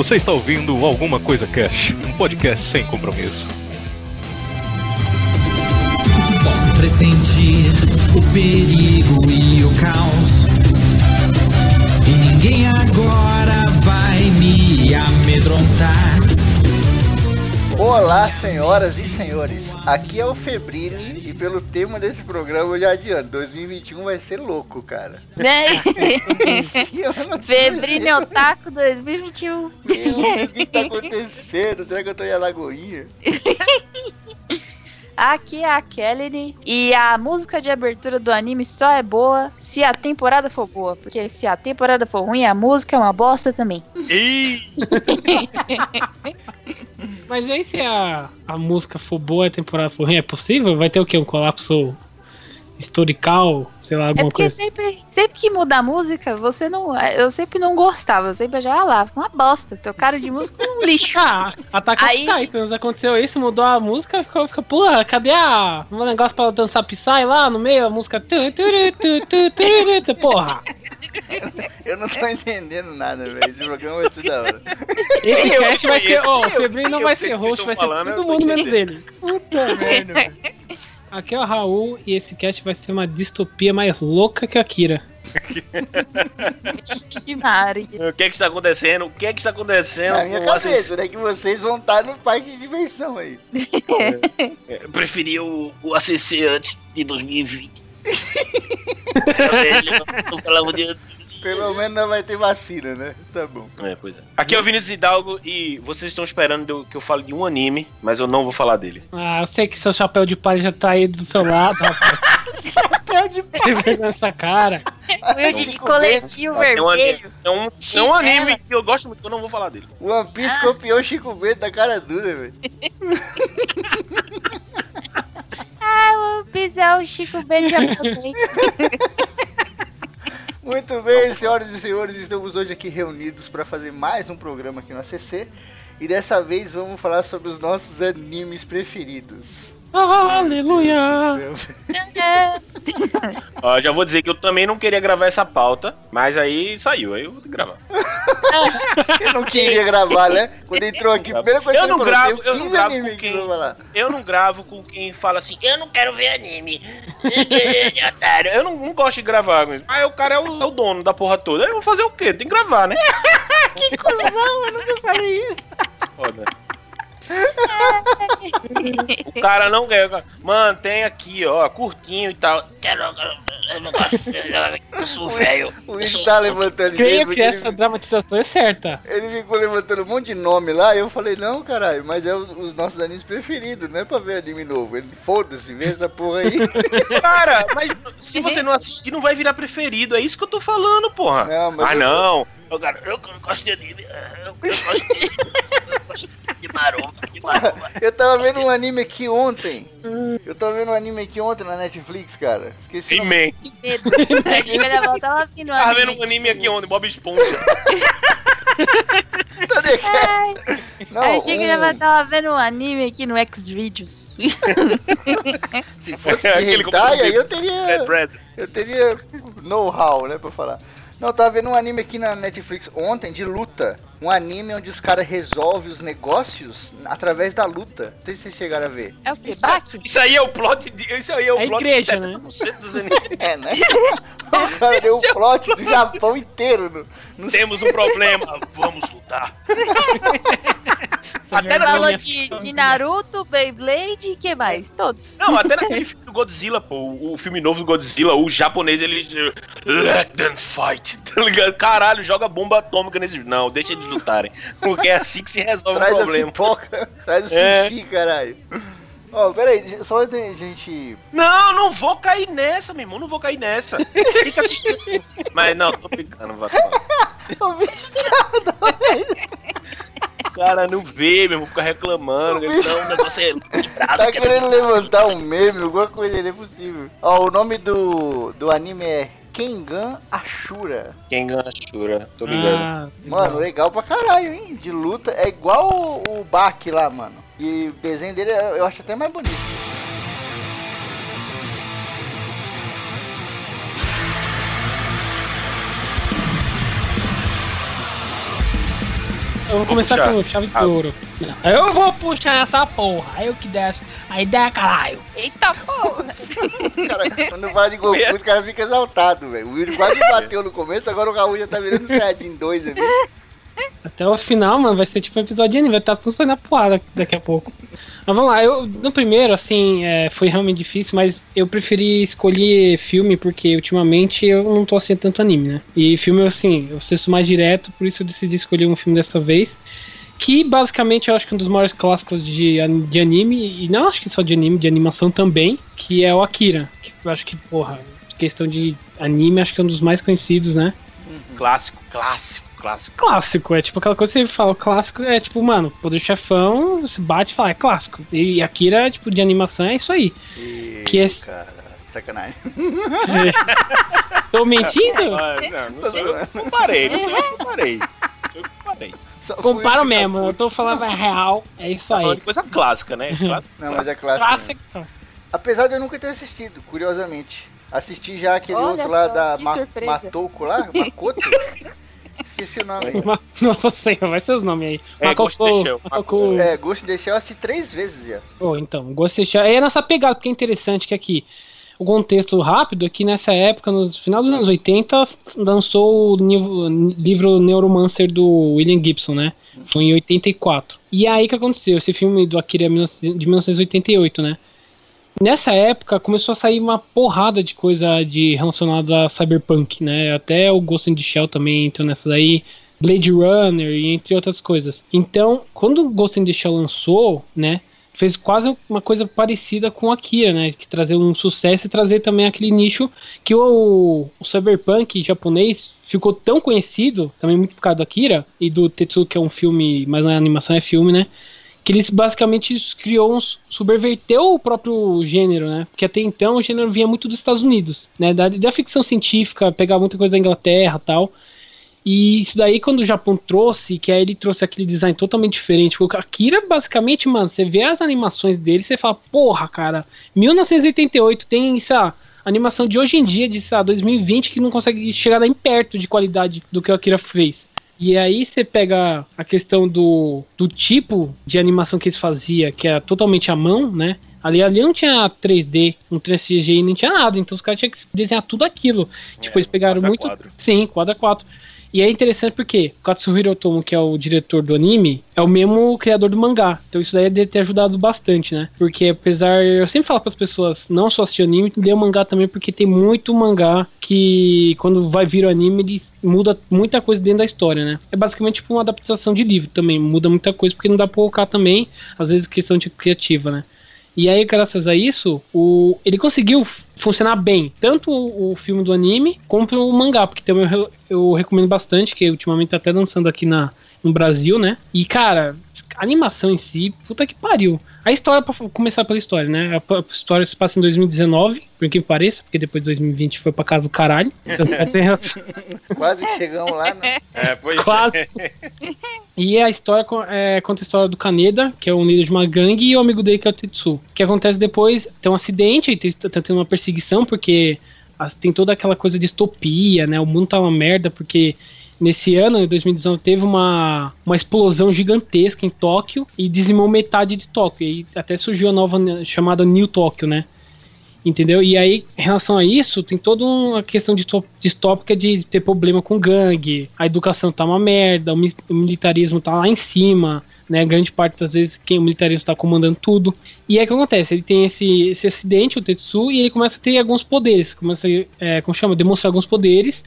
Você está ouvindo Alguma Coisa Cash, um podcast sem compromisso. Posso pressentir o perigo e o caos. E ninguém agora vai me amedrontar. Olá, senhoras e senhores. Aqui é o Febrini e pelo tema desse programa eu já adianto, 2021 vai ser louco, cara. Né? Vai ser- Otaku 2021. Meu Deus, o que tá acontecendo? Será que eu tô em Alagoinha? Aqui é a Kelly e a música de abertura do anime só é boa se a temporada for boa. Porque se a temporada for ruim, a música é uma bosta também. Ih! Mas aí se a, a música for boa e a temporada for ruim, é possível? Vai ter o quê? Um colapso historical? Sei lá, É alguma porque coisa. sempre, sempre que muda a música, você não. Eu sempre não gostava. Eu sempre já lá, uma bosta. Tocaram de música um lixo. Ah, Attack Aí- of Titans, aconteceu isso, mudou a música, ficou, fica, porra, cadê a, um negócio pra dançar Psy lá no meio, a música... tu, tu, tu, tu, tu, tu, Porra, Eu não tô entendendo nada, velho. Esse programa vai ser da hora. esse Eu cast vai ser, ó, o eu- Febrino não eu vai ser o host, vai ser falando, eu todo mundo menos ele. Puta merda, velho. Aqui é o Raul e esse cast vai ser uma distopia mais louca que a Kira. Que. O que é que está acontecendo? O que é que está acontecendo? Na minha cabeça, assass- né? Que vocês vão estar no parque de diversão aí. É, Eu preferi o, o ACC antes de 2020. Era melhor, Não falava de Pelo menos não vai ter vacina, né? Tá bom. É, pois é. Aqui é o Vinícius Hidalgo e vocês estão esperando de que eu fale de um anime, mas eu não vou falar dele. Ah, eu sei que seu chapéu de palha já tá aí do seu lado, rapaz. Chapéu de vergonha nessa cara. De coletinho É um anime, vermelho. é um, é um anime que eu gosto muito, eu não vou falar dele. One Piece copiou o Chico Bento da cara dura, velho. Ah, o Piso é o Chico Bento japonês. Muito bem, senhoras e senhores, estamos hoje aqui reunidos para fazer mais um programa aqui no ACC. E dessa vez vamos falar sobre os nossos animes preferidos. Aleluia. Ó, já vou dizer que eu também não queria gravar essa pauta, mas aí saiu, aí eu vou ter que gravar. Eu não queria gravar, né? Quando entrou aqui, primeira coisa Eu não falou, gravo, "Tenho eu não 15 gravo com quem-. Eu não gravo com quem fala assim, eu não quero ver anime. Eu não, não gosto de gravar isso. Aí o cara é o, é o dono da porra toda. Aí eu vou fazer o quê? Tem que gravar, né? Que cuzão, eu nunca falei isso. Foda. O cara não quer. Mano, tem aqui, ó, curtinho e tal. Quero, eu não gosto. Eu sou velho. O Will tá levantando Creio ideia, que porque essa ele, dramatização é certa. ele ficou levantando um monte de nome lá, e eu falei, não, caralho, mas é os, os nossos animes preferidos, não é pra ver anime novo. Ele, foda-se, vê essa porra aí. Cara, mas se você não assistir, não vai virar preferido. É isso que eu tô falando, porra. Não, mas ah, eu- não. Eu, cara, eu gosto de anime. Eu, eu gosto de. Gosto de maromba, de maromba. Eu tava vendo um anime aqui ontem. Eu tava vendo um anime aqui ontem na Netflix, cara. Esqueci. Que medo. No Tava vendo um anime aqui onde? Bob Esponja. Ai, Não, achei que um- ele tava vendo um anime aqui no Xvideos. se fosse hentai, aí eu teria, eu teria know-how, né, pra falar. Não, eu tava vendo um anime aqui na Netflix ontem de luta. Um anime onde os caras resolvem os negócios através da luta. Não sei se vocês chegaram a ver. É o que? Isso, isso aí é o plot de, Isso aí é o É plot igreja, de 70% dos animes. É, né? o cara deu o plot do Japão inteiro no, no Temos um problema, vamos lutar. Até na- Falou de, de Naruto, Beyblade e que mais? Todos. Não, até naquele filme do Godzilla, pô, o, o filme novo do Godzilla, o japonês, ele. Let them fight, tá ligado? Caralho, joga bomba atômica nesses. Não, deixa eles lutarem. Porque é assim que se resolve Traz o a problema. pipoca, traz o É. sushi, caralho. Ó, peraí, só da gente. Não, não vou cair nessa, meu irmão, não vou cair nessa. Fica assistindo. Mas não, tô brincando, vai cara não vê, meu irmão, fica reclamando. Não, o negócio é de braço. tá é- querendo levantar um meme, alguma coisa, não é possível. Ó, o nome do, do anime é Kengan Ashura. Quem ganha Shura, tô ligado. Ah, Mano, legal pra caralho, hein? De luta. É igual o, o Baki lá, mano. E o desenho dele eu eu acho até mais bonito. eu vou começar puxar. com chave de Ah. ouro. Eu vou puxar essa porra. Aí eu que desce. Aí dá caralho. Eita porra! Cara, quando fala de Goku, os caras ficam exaltados, velho. O Will quase me bateu no começo, agora o Raul já tá virando Saiyajin 2 ali. Até o final, mano, vai ser tipo um episódio de anime, vai estar funcionando a poada daqui a pouco. Mas vamos lá, eu no primeiro, assim, é, foi realmente difícil, mas eu preferi escolher filme porque ultimamente eu não tô assistindo tanto anime, né? E filme, assim, eu assisto mais direto, por isso eu decidi escolher um filme dessa vez. Que basicamente eu acho que é um dos maiores clássicos de, de anime, e não acho que só de anime, de animação também, que é o Akira. Que eu acho que, porra, questão de anime, acho que é um dos mais conhecidos, né? Clássico, clássico, clássico. clássico. É tipo aquela coisa que você fala, clássico é tipo, mano, poder chefão, você bate e fala, é clássico. E Akira, tipo, de animação é isso aí. E, Que é- cara, sacanagem. Tô mentindo? Ah, não, não eu comparei, não sou eu comparei. Eu comparei. Comparo mesmo, tá eu tô falando a real, é isso Tá aí. de coisa clássica, né? Clássico. Não, mas é clássico. Clássico. Apesar de eu nunca ter assistido, curiosamente. Assisti já aquele Olha outro lá só, da que Ma surpresa. Matouco lá, Makoto. Esqueci o nome. Não sei, vai ser os nomes aí. É, Ghost in the Shell. Makoto- É, Ghost in the Shell eu assisti três vezes já. Oh, então, Ghost in the Shell é nessa pegada, porque é interessante que aqui, o contexto rápido é que nessa época, no final dos anos 80, lançou o livro Neuromancer do William Gibson, né? Foi em 84. E aí que aconteceu? Esse filme do Akira é de 1988, né? Nessa época começou a sair uma porrada de coisa de relacionada a cyberpunk, né? Até o Ghost in the Shell também entrou nessa daí, Blade Runner e entre outras coisas. Então, quando o Ghost in the Shell lançou, né? Fez quase uma coisa parecida com a Akira, né? Que trazer um sucesso e trazer também aquele nicho que o, o cyberpunk japonês ficou tão conhecido, também muito por causa do Akira e do Tetsu, que é um filme, mas na animação é filme, né? que eles basicamente criou um subverteu o próprio gênero, né? Porque até então o gênero vinha muito dos Estados Unidos, né? Da, da ficção científica, pegar muita coisa da Inglaterra, tal. E isso daí quando o Japão trouxe, que aí ele trouxe aquele design totalmente diferente, porque o Akira basicamente, mano, você vê as animações dele, você fala, porra, cara, 1988 tem essa animação de hoje em dia, de sei lá, 2020, que não consegue chegar nem perto de qualidade do que o Akira fez. E aí você pega a questão do, do tipo de animação que eles faziam, que era totalmente à mão, né? Ali, ali não tinha 3D, não tinha CGI, nem tinha nada. Então os caras tinham que desenhar tudo aquilo. tipo, eles pegaram quadro a muito. quadro. Sim, quadro a quadro. E é interessante porque Katsuhiro Otomo, que é o diretor do anime, é o mesmo criador do mangá. Então isso daí deve ter ajudado bastante, né? Porque apesar. Eu sempre falo para as pessoas não só assistir anime, ler o mangá também, porque tem muito mangá que quando vai vir o anime, ele muda muita coisa dentro da história, né? É basicamente tipo uma adaptação de livro também. Muda muita coisa porque não dá pra colocar também, às vezes, questão de criativa, né? E aí, graças a isso, o, ele conseguiu funcionar bem, tanto o, o filme do anime quanto o mangá, porque também eu, eu recomendo bastante, que ultimamente tá até lançando aqui na, no Brasil, né? E cara, a animação em si, puta que pariu. A história, pra começar pela história, né? A, a história se passa em 2019, por que pareça, porque depois de 2020 foi pra casa do caralho. Então, Quase que chegamos lá, né? É, pois é. Quase. E a história é, conta a história do Kaneda, que é um líder de uma gangue, e o amigo dele, que é o Tetsu. O que acontece depois, tem um acidente, aí tá tendo uma perseguição, porque tem toda aquela coisa de distopia, né? O mundo tá uma merda, porque nesse ano, em 2019, teve uma, uma explosão gigantesca em Tóquio e dizimou metade de Tóquio. E até surgiu a nova chamada New Tóquio, né? Entendeu? E aí, em relação a isso, tem toda uma questão distó- distópica de ter problema com gangue, a educação tá uma merda, o, mi- o militarismo tá lá em cima, né? Grande parte das vezes quem o militarismo tá comandando tudo. E o que acontece? Ele tem esse, esse acidente, o Tetsu, e ele começa a ter alguns poderes, começa a, é, como chama, demonstrar alguns poderes.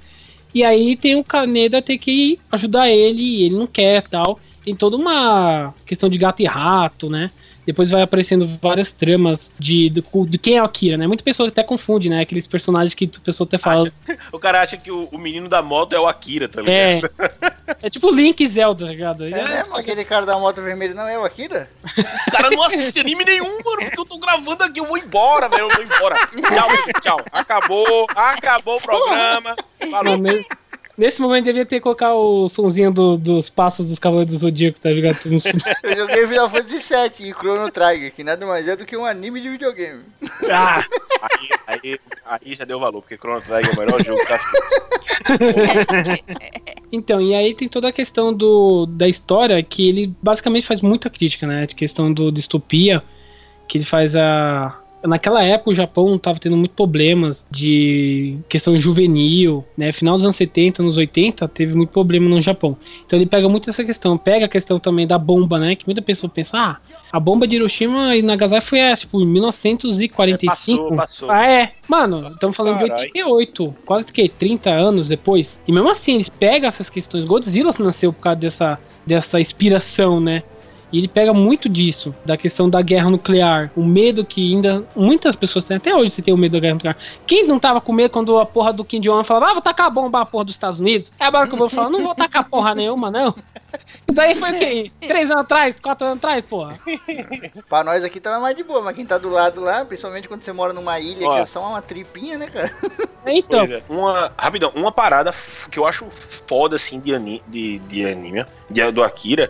E aí tem o Kaneda ter que ajudar ele, e ele não quer tal. Tem toda uma questão de gato e rato, né? Depois vai aparecendo várias tramas de, do, de quem é o Akira, né? Muita pessoa até confunde, né? Aqueles personagens que a pessoa até fala. O cara acha que o, o menino da moto é o Akira, tá ligado? É. É tipo Link e Zelda, tá ligado? É mesmo? Aquele cara da moto vermelha não é o Akira? O cara não assiste anime nenhum, mano, porque eu tô gravando aqui, eu vou embora, velho, eu vou embora. Tchau, tchau. Acabou, acabou o programa. Falou. Não, ne- Nesse momento devia ter que colocar o sonzinho do- dos passos dos Cavaleiros do Zodíaco, tá ligado? Eu joguei Final Fantasy VII e Chrono Trigger, que nada mais é do que um anime de videogame. ah, Aí, aí, aí já deu valor, porque Chrono Trigger é o melhor jogo que tá Então, e aí tem toda a questão do, da história que ele basicamente faz muita crítica, né? De questão do distopia, que ele faz a. Naquela época o Japão estava tendo muitos problemas de questão juvenil, né? Final dos anos 70, anos 80, teve muito problema no Japão. Então ele pega muito essa questão, pega a questão também da bomba, né? Que muita pessoa pensa, ah, a bomba de Hiroshima e Nagasaki foi, é, tipo, em 1945. Passou, passou. Ah, é. Mano, estamos falando de Caralho. 88, quase que 30 anos depois. E mesmo assim, eles pegam essas questões. Godzilla nasceu por causa dessa, dessa inspiração, né? E ele pega muito disso, da questão da guerra nuclear. O medo que ainda. Muitas pessoas têm, até hoje você tem o medo da guerra nuclear. Quem não tava com medo quando a porra do Kim Jong-un falava, ah, vou tacar a bomba a porra dos Estados Unidos? É agora que eu vou falar, não vou tacar porra nenhuma, não. Daí foi o quê? Três anos atrás, quatro anos atrás, porra. Pra nós aqui tava mais de boa, mas quem tá do lado lá, principalmente quando você mora numa ilha Ó. que é só uma tripinha, né, cara? Então, é. Uma, rapidão, uma parada que eu acho foda, assim, de, ani, de, de anime, de, do Akira,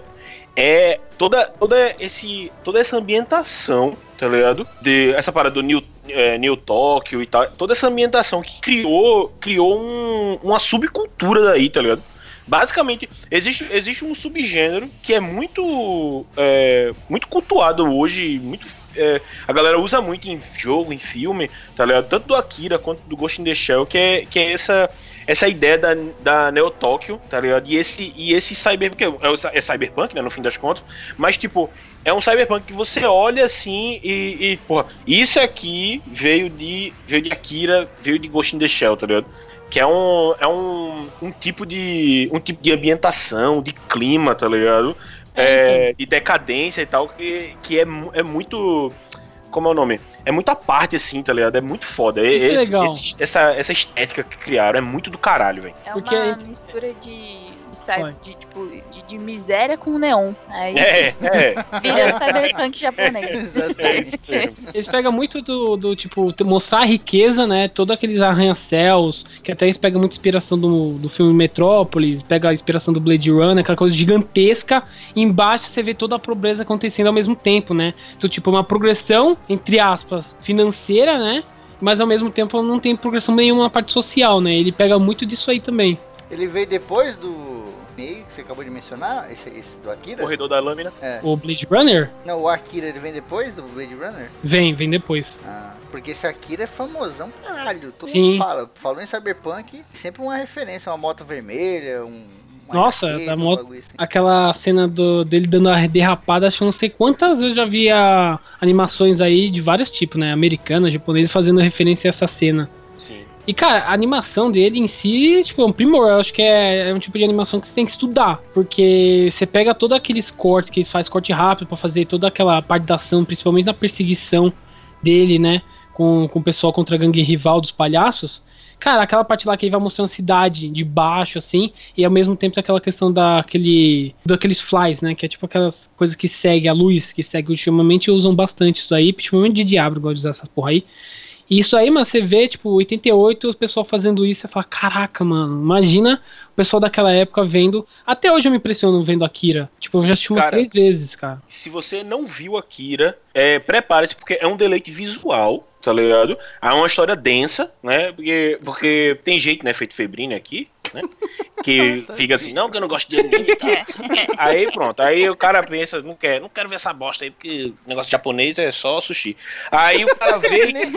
é toda, toda, esse, toda essa ambientação, tá ligado? De, essa parada do New, é, New Tokyo e tal, toda essa ambientação que criou, criou um- uma subcultura daí, tá ligado? Basicamente, existe, existe um subgênero que é muito, é, muito cultuado hoje, muito é, a galera usa muito em jogo, em filme, tá ligado? Tanto do Akira quanto do Ghost in the Shell, que é, que é essa, essa ideia da, da Neo Tokyo, tá ligado? E esse, e esse cyber, que é, é cyberpunk, né, no fim das contas, mas tipo, é um cyberpunk que você olha assim e, e porra, isso aqui veio de, veio de Akira, veio de Ghost in the Shell, tá ligado? Que é um, é um, um tipo de um tipo de ambientação, de clima, tá ligado? É, de decadência e tal, que, que é, é muito. Como é o nome? É muito à parte, assim, tá ligado? É muito foda. É Esse- legal. esse- essa, essa estética que criaram é muito do caralho, velho. É Porque uma aí- mistura de, Vai. de, tipo, de, de miséria com neon. Aí É, é. vira cyberpunk japonês. Exatamente. Eles pegam muito do, do, tipo, mostrar a riqueza, né? Todos aqueles arranha-céus, que até eles pegam muita inspiração do, do filme Metrópolis, pega a inspiração do Blade Runner, aquela coisa gigantesca. E embaixo você vê toda a pobreza acontecendo ao mesmo tempo, né? Então, tipo, uma progressão, entre aspas, financeira, né? Mas ao mesmo tempo não tem progressão nenhuma na parte social, né? Ele pega muito disso aí também. Ele veio depois do meio que você acabou de mencionar, esse, esse do Akira? Corredor da lâmina. O Blade Runner Não, o Akira ele vem depois do Blade Runner? vem, vem depois. Ah, porque esse Akira é famosão caralho. Todo Sim. mundo fala. Falou em Cyberpunk, sempre uma referência, uma moto vermelha, um. Nossa, da moto- assim. aquela cena do, dele dando a derrapada, acho que não sei quantas vezes eu já vi a- animações aí de vários tipos, né? Americanas, japoneses, fazendo referência a essa cena. E, cara, a animação dele em si, tipo, é um primor. Eu acho que é, é um tipo de animação que você tem que estudar. Porque você pega todos aqueles cortes que eles fazem, corte rápido pra fazer toda aquela parte da ação, principalmente na perseguição dele, né? Com, com o pessoal contra a gangue rival dos palhaços. Cara, aquela parte lá que ele vai mostrando a cidade de baixo, assim, e ao mesmo tempo aquela questão daquele. daqueles flies, né? Que é tipo aquelas coisas que segue a luz, que segue ultimamente usam bastante isso aí, principalmente de diabo, gosta de usar essas porra aí. E isso aí, mano, você vê, tipo, 88, o pessoal fazendo isso, você fala, caraca, mano, imagina o pessoal daquela época vendo. Até hoje eu me impressiono vendo Akira. Tipo, eu já assisti Cara. três vezes, cara. Se você não viu Akira, é, prepare-se, porque é um deleite visual, tá ligado? É uma história densa, né? Porque, porque tem gente, né, feito febrine aqui, né? Que fica assim, não, porque eu não gosto de anime e tal. Aí pronto, aí o cara pensa, não quero, não quero ver essa bosta aí, porque negócio japonês é só sushi. Aí o cara vê e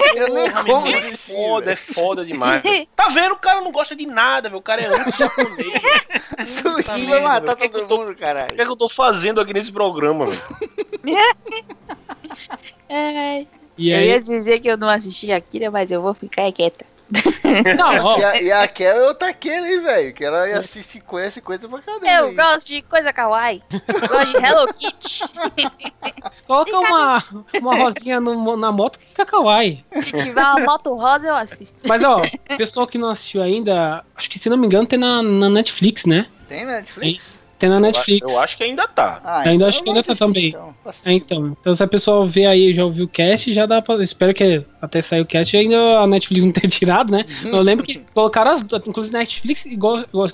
porra, é foda, é foda demais. Tá vendo? O cara não gosta de nada, velho. O cara é anti-japonês. Sushi merda, vai matar. Que que todo eu tô- mundo, O que caralho. é que eu tô fazendo aqui nesse programa, velho? É, E eu aí. ia dizer que eu não assisti Akira, mas eu vou ficar quieta. Não, E a, e a Kel é outra aquele, hein, velho. Que ela assiste conhece coisa pra caramba. Eu hein. gosto de coisa kawaii. gosto de Hello Kitty. coloca uma, uma rosinha no- na moto que fica kawaii. Se tiver uma moto rosa, eu assisto. Mas, ó, pessoal que não assistiu ainda, acho que se não me engano tem na, na Netflix, né? Tem na Netflix? Tem na Eu, Netflix. eu acho que ainda tá. Ah, Ainda acho eu que ainda tá também. Então. É, então. Então se a pessoa vê aí, já ouviu o cast, já dá pra. Espero que até sair o cast ainda a Netflix não tenha tirado, né? Eu lembro que colocaram as. Inclusive Netflix igual. igual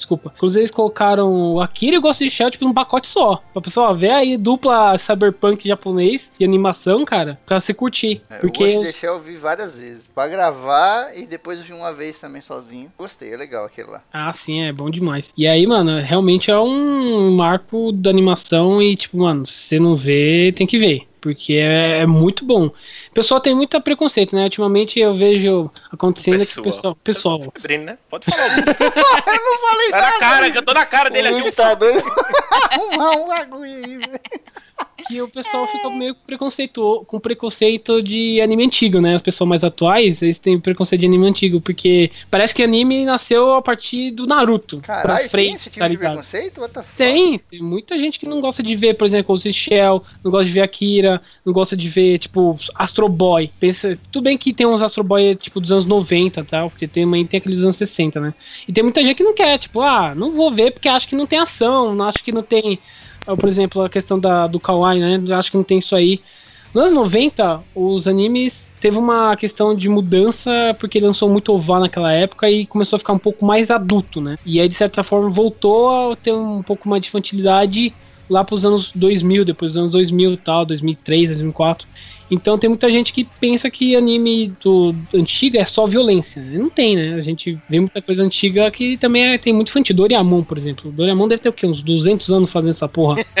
Desculpa. Inclusive eles colocaram o Akira e o Ghost in the Shell tipo num pacote só. Pra pessoa ver aí dupla cyberpunk japonês e animação, cara, pra você curtir. É, Porque O Ghost in the Shell eu vi várias vezes. Pra gravar e depois eu vi uma vez também sozinho. Gostei, é legal aquele lá. Ah, sim, é bom demais. E aí, mano, realmente é um marco da animação e, tipo, mano, se você não vê, tem que ver. Porque é, é muito bom. O pessoal tem muito preconceito, né? Ultimamente eu vejo acontecendo que o pessoal. pessoal Febrino, né? Pode falar disso. eu não falei Tá na cara, eu tô na cara dele aqui. Tá doido. Arrumar um bagulho aí, velho. Que o pessoal fica meio com preconceito, com preconceito de anime antigo, né? Os pessoal mais atuais, eles têm preconceito de anime antigo, porque parece que anime nasceu a partir do Naruto. Caralho, tem esse tipo tá de preconceito? What the fuck? Tem, tem muita gente que não gosta de ver, por exemplo, in Shell, não gosta de ver Akira, não gosta de ver, tipo, Astro Boy. Pensa, tudo bem que tem uns Astro Boy, tipo, dos anos 90 e tal, porque tem, também tem aqueles dos anos 60, né? E tem muita gente que não quer, tipo, ah, não vou ver porque acho que não tem ação, não acho que não tem, por exemplo, a questão da, do Kawaii, né? Acho que não tem isso aí. Nos anos 90, os animes teve uma questão de mudança porque lançou muito OVA naquela época e começou a ficar um pouco mais adulto, né? E aí, de certa forma, voltou a ter um pouco mais de infantilidade lá pros anos 2000, depois dos anos 2000 e tal, 2003, 2004. Então tem muita gente que pensa que anime do antigo é só violência. né? Não tem, né? A gente vê muita coisa antiga que também é- tem muito infantil. Doraemon, por exemplo. Doraemon deve ter o quê? Uns 200 anos fazendo essa porra.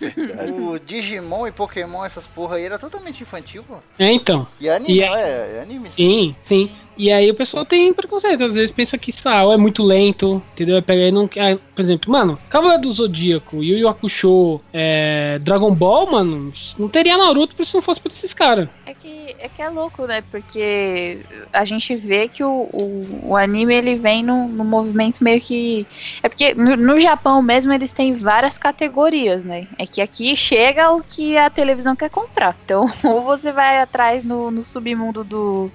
O Digimon e Pokémon, essas porra aí, era totalmente infantil, pô. é, então. E anime, E é- é? É anime sim. Sim, sim. E aí o pessoal tem preconceito, às vezes pensa que Sao é muito lento, entendeu? Pega aí não quer. Por exemplo, mano, Cavaleiro do Zodíaco, Yu Yu Hakusho, é, Dragon Ball, mano, não teria Naruto se não fosse por esses caras. É que, é que é louco, né? Porque a gente vê que o, o, o anime ele vem num, num movimento meio que. É porque no, no Japão mesmo eles têm várias categorias, né? É que aqui chega o que a televisão quer comprar. Então, ou você vai atrás no, no submundo do,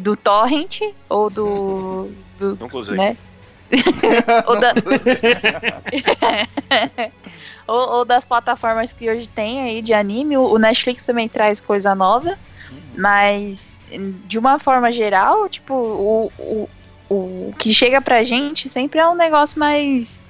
do Torrent, ou do. do Nunca usei. né? ou, da- ou, ou das plataformas que hoje tem aí de anime. O, Netflix também traz coisa nova. Mas, de uma forma geral, tipo, o, o, o que chega pra gente sempre é um negócio mais.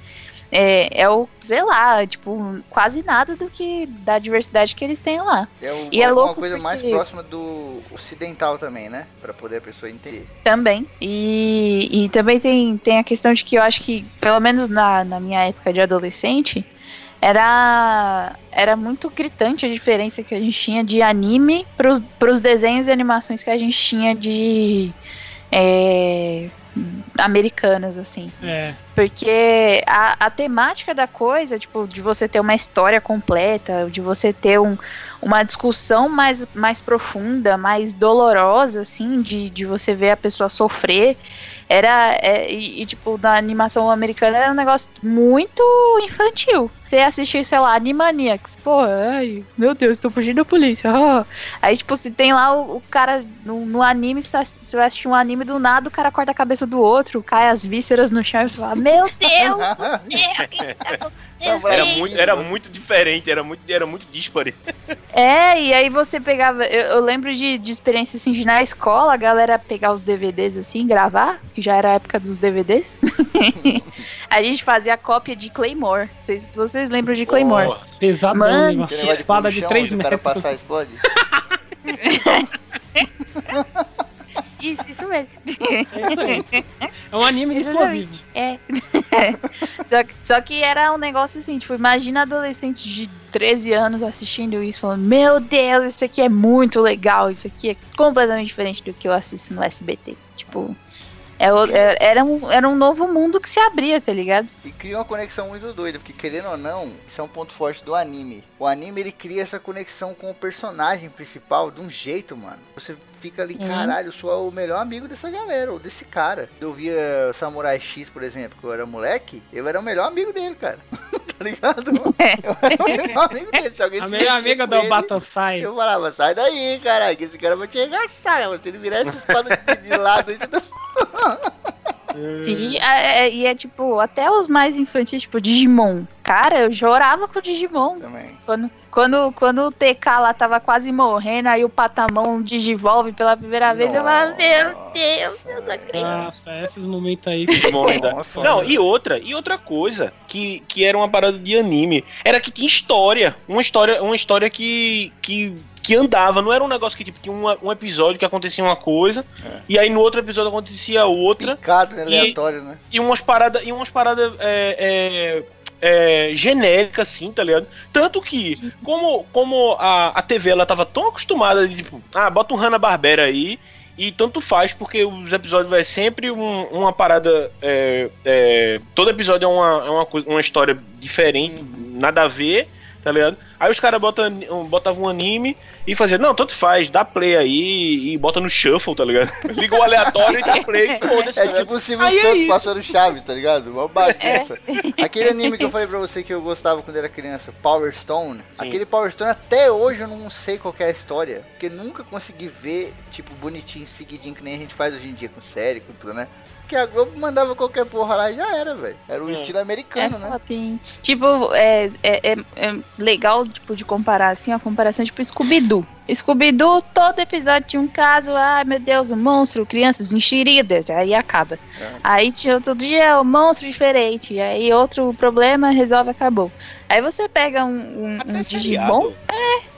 É, é o, sei lá, tipo, quase nada do que da diversidade que eles têm lá. É o- E é uma louco coisa mais porque- próxima do ocidental também, né? Pra poder a pessoa entender. Também. E, e também tem, tem a questão de que eu acho que, pelo menos na, na minha época de adolescente, era, era muito gritante a diferença que a gente tinha de anime pros, pros desenhos e animações que a gente tinha de. é, americanas, assim. É. Porque a, a temática da coisa, tipo, de você ter uma história completa, de você ter um, uma discussão mais, mais profunda, mais dolorosa, assim, de, de você ver a pessoa sofrer, era. é, e, e, tipo, na animação americana era um negócio muito infantil. Você assistir, sei lá, Animaniacs, pô, ai, meu Deus, tô fugindo da polícia. ah. Aí, tipo, se tem lá o, o cara no, no anime, tá- você vai assistir um anime do nada, o cara corta a cabeça do outro, cai as vísceras no chão e você fala, meu Deus do céu, o que tá acontecendo? Era muito, era muito diferente, era muito, era muito dispare. É, e aí você pegava. Eu, eu lembro de, de experiência assim, de na escola, a galera pegar os DVDs assim, gravar, que já era a época dos DVDs. a gente fazia cópia de Claymore. Não sei se vocês lembram de Claymore. Oh, Pesado, Mano. de Espada de 3 onde o cara metros. passar explode. Isso, isso mesmo. É isso aí. É um anime de explosivo. É. só, que- só que era um negócio assim, tipo, imagina adolescentes de 13 anos assistindo isso, falando, meu Deus, isso aqui é muito legal, isso aqui é completamente diferente do que eu assisto no SBT. Tipo, é é- era, um, era um novo mundo que se abria, tá ligado? E cria uma conexão muito doida, porque querendo ou não, isso é um ponto forte do anime. O anime ele cria essa conexão com o personagem principal de um jeito, mano. Você fica ali, Uhum. caralho, eu sou o melhor amigo dessa galera, ou desse cara. Eu via Samurai X, por exemplo, que eu era moleque, eu era o melhor amigo dele, cara. tá ligado? Eu era o melhor amigo dele. Se alguém A se metia amiga do Batassai. Eu falava, sai daí, caralho, que esse cara vai te arregaçar. Se ele virar essa espada de, de lado aí, você tá Sim, é- é- e é tipo, até os mais infantis, tipo Digimon. Cara, eu chorava com o Digimon. Também. Quando, quando, quando o TK lá tava quase morrendo, aí o Patamon digivolve pela primeira vez, eu falava, meu Deus, eu não acredito. Nossa, esses momentos aí. Digimon ainda. Não, é. Não, e outra, e outra coisa que, que era uma parada de anime, era que tinha história, uma história, uma história que que, que andava, não era um negócio que tipo tinha uma- um episódio que acontecia uma coisa É. e aí no outro episódio acontecia outra Picado, né? aleatório, né? e umas paradas e umas paradas é, é, é, genéricas assim, tá ligado? Tanto que como como a, a TV ela tava tão acostumada de tipo, ah, bota um Hanna Barbera aí e tanto faz, porque os episódios vai sempre um- uma parada. é, é, todo episódio é uma, é uma, uma história diferente, nada a ver, tá ligado? Aí os caras botam, botavam um anime e faziam, não, tanto faz, dá play aí e bota no shuffle, tá ligado? Liga o aleatório e dá play, foda-se. É ligado? tipo o Silvio Aí é Santos isso. passando Chaves, tá ligado? Uma bagunça. Aquele anime que eu falei pra você que eu gostava quando era criança, Power Stone. Sim. Aquele Power Stone até hoje eu não sei qual que é a história. Porque nunca consegui ver, tipo, bonitinho, seguidinho, que nem a gente faz hoje em dia com série, com tudo, né? Porque a Globo mandava qualquer porra lá e já era, velho. Era o É. estilo É americano, né? foda, hein? Tipo, é, é, é, é legal, tipo, de comparar, assim, a comparação, tipo, Scooby-Doo. Scooby-Doo, todo episódio tinha um caso, ai meu Deus, um monstro, crianças enxeridas, aí acaba. É. Aí tinha outro dia um monstro diferente, aí outro problema, resolve, acabou. Aí você pega um, um, Até um seriado. Digimon,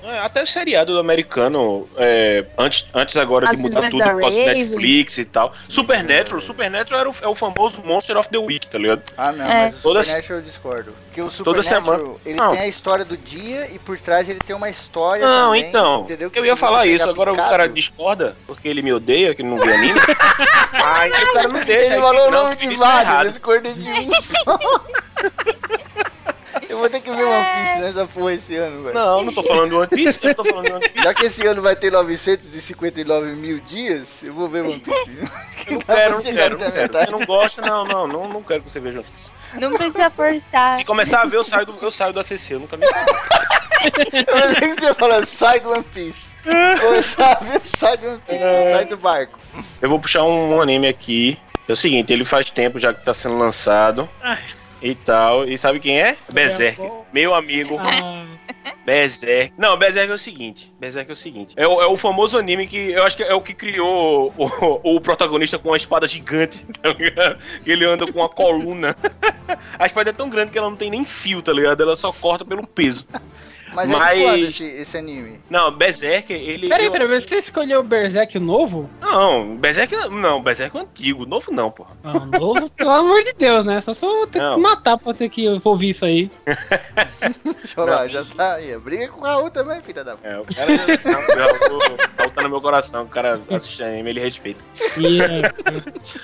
É, até o seriado do americano, é, antes, antes agora As de mudar tudo por causa do. Netflix e tal. Supernatural, Supernatural era o, é o famoso Monster of the Week, tá ligado? Ah, não, É. mas o Toda- Supernatural eu discordo. Porque o Toda Supernatural, ele Não. tem a história do dia e por trás ele tem uma história Não, também, então, entendeu? Que eu ia falar isso, agora picado- o cara discorda, porque ele me odeia, que não vê anime. Aí o cara não deixa. Ele falou o nome de vários, discordei de um só. Eu vou ter que ver One Piece nessa porra esse ano, velho. Não, não tô falando do One Piece, eu tô falando do One Piece. Já que esse ano vai ter 959 mil dias, eu vou ver One Piece. Eu não quero, não quero, não quero. Você não gosta, não, não, não, não quero que você veja One Piece. não precisa forçar. Se começar a ver, eu saio do, eu saio do ACC, eu nunca me Eu pensei que você ia falar, sai do One Piece. Começar a ver, sai do One Piece, É. sai do barco. Eu vou puxar um, anime aqui. É o seguinte, ele faz tempo já que tá sendo lançado. Ai. E tal. E sabe quem é? Berserk. Meu amigo. Ah, Berserk. Não, Berserk é o seguinte. Berserk é o seguinte. É o, é o famoso anime que eu acho que é o que criou o, o protagonista com uma espada gigante, tá ligado? Ele anda com uma coluna. A espada é tão grande que ela não tem nem fio, tá ligado? Ela só corta pelo peso. Mas, é Mas- de quando esse, esse anime? Não, Berserk, ele. peraí, peraí, você escolheu o Berserk novo? Não, Berserk não, Berserk é antigo, novo não, porra. Não, novo, pelo amor de Deus, né? Só se eu ter Não. que matar pra ter que ouvir isso aí. Deixa eu lá, já tá aí. Briga com o Raul também, filha da. É, o cara. O Raul tá no meu coração, o cara assiste anime, ele respeita. É,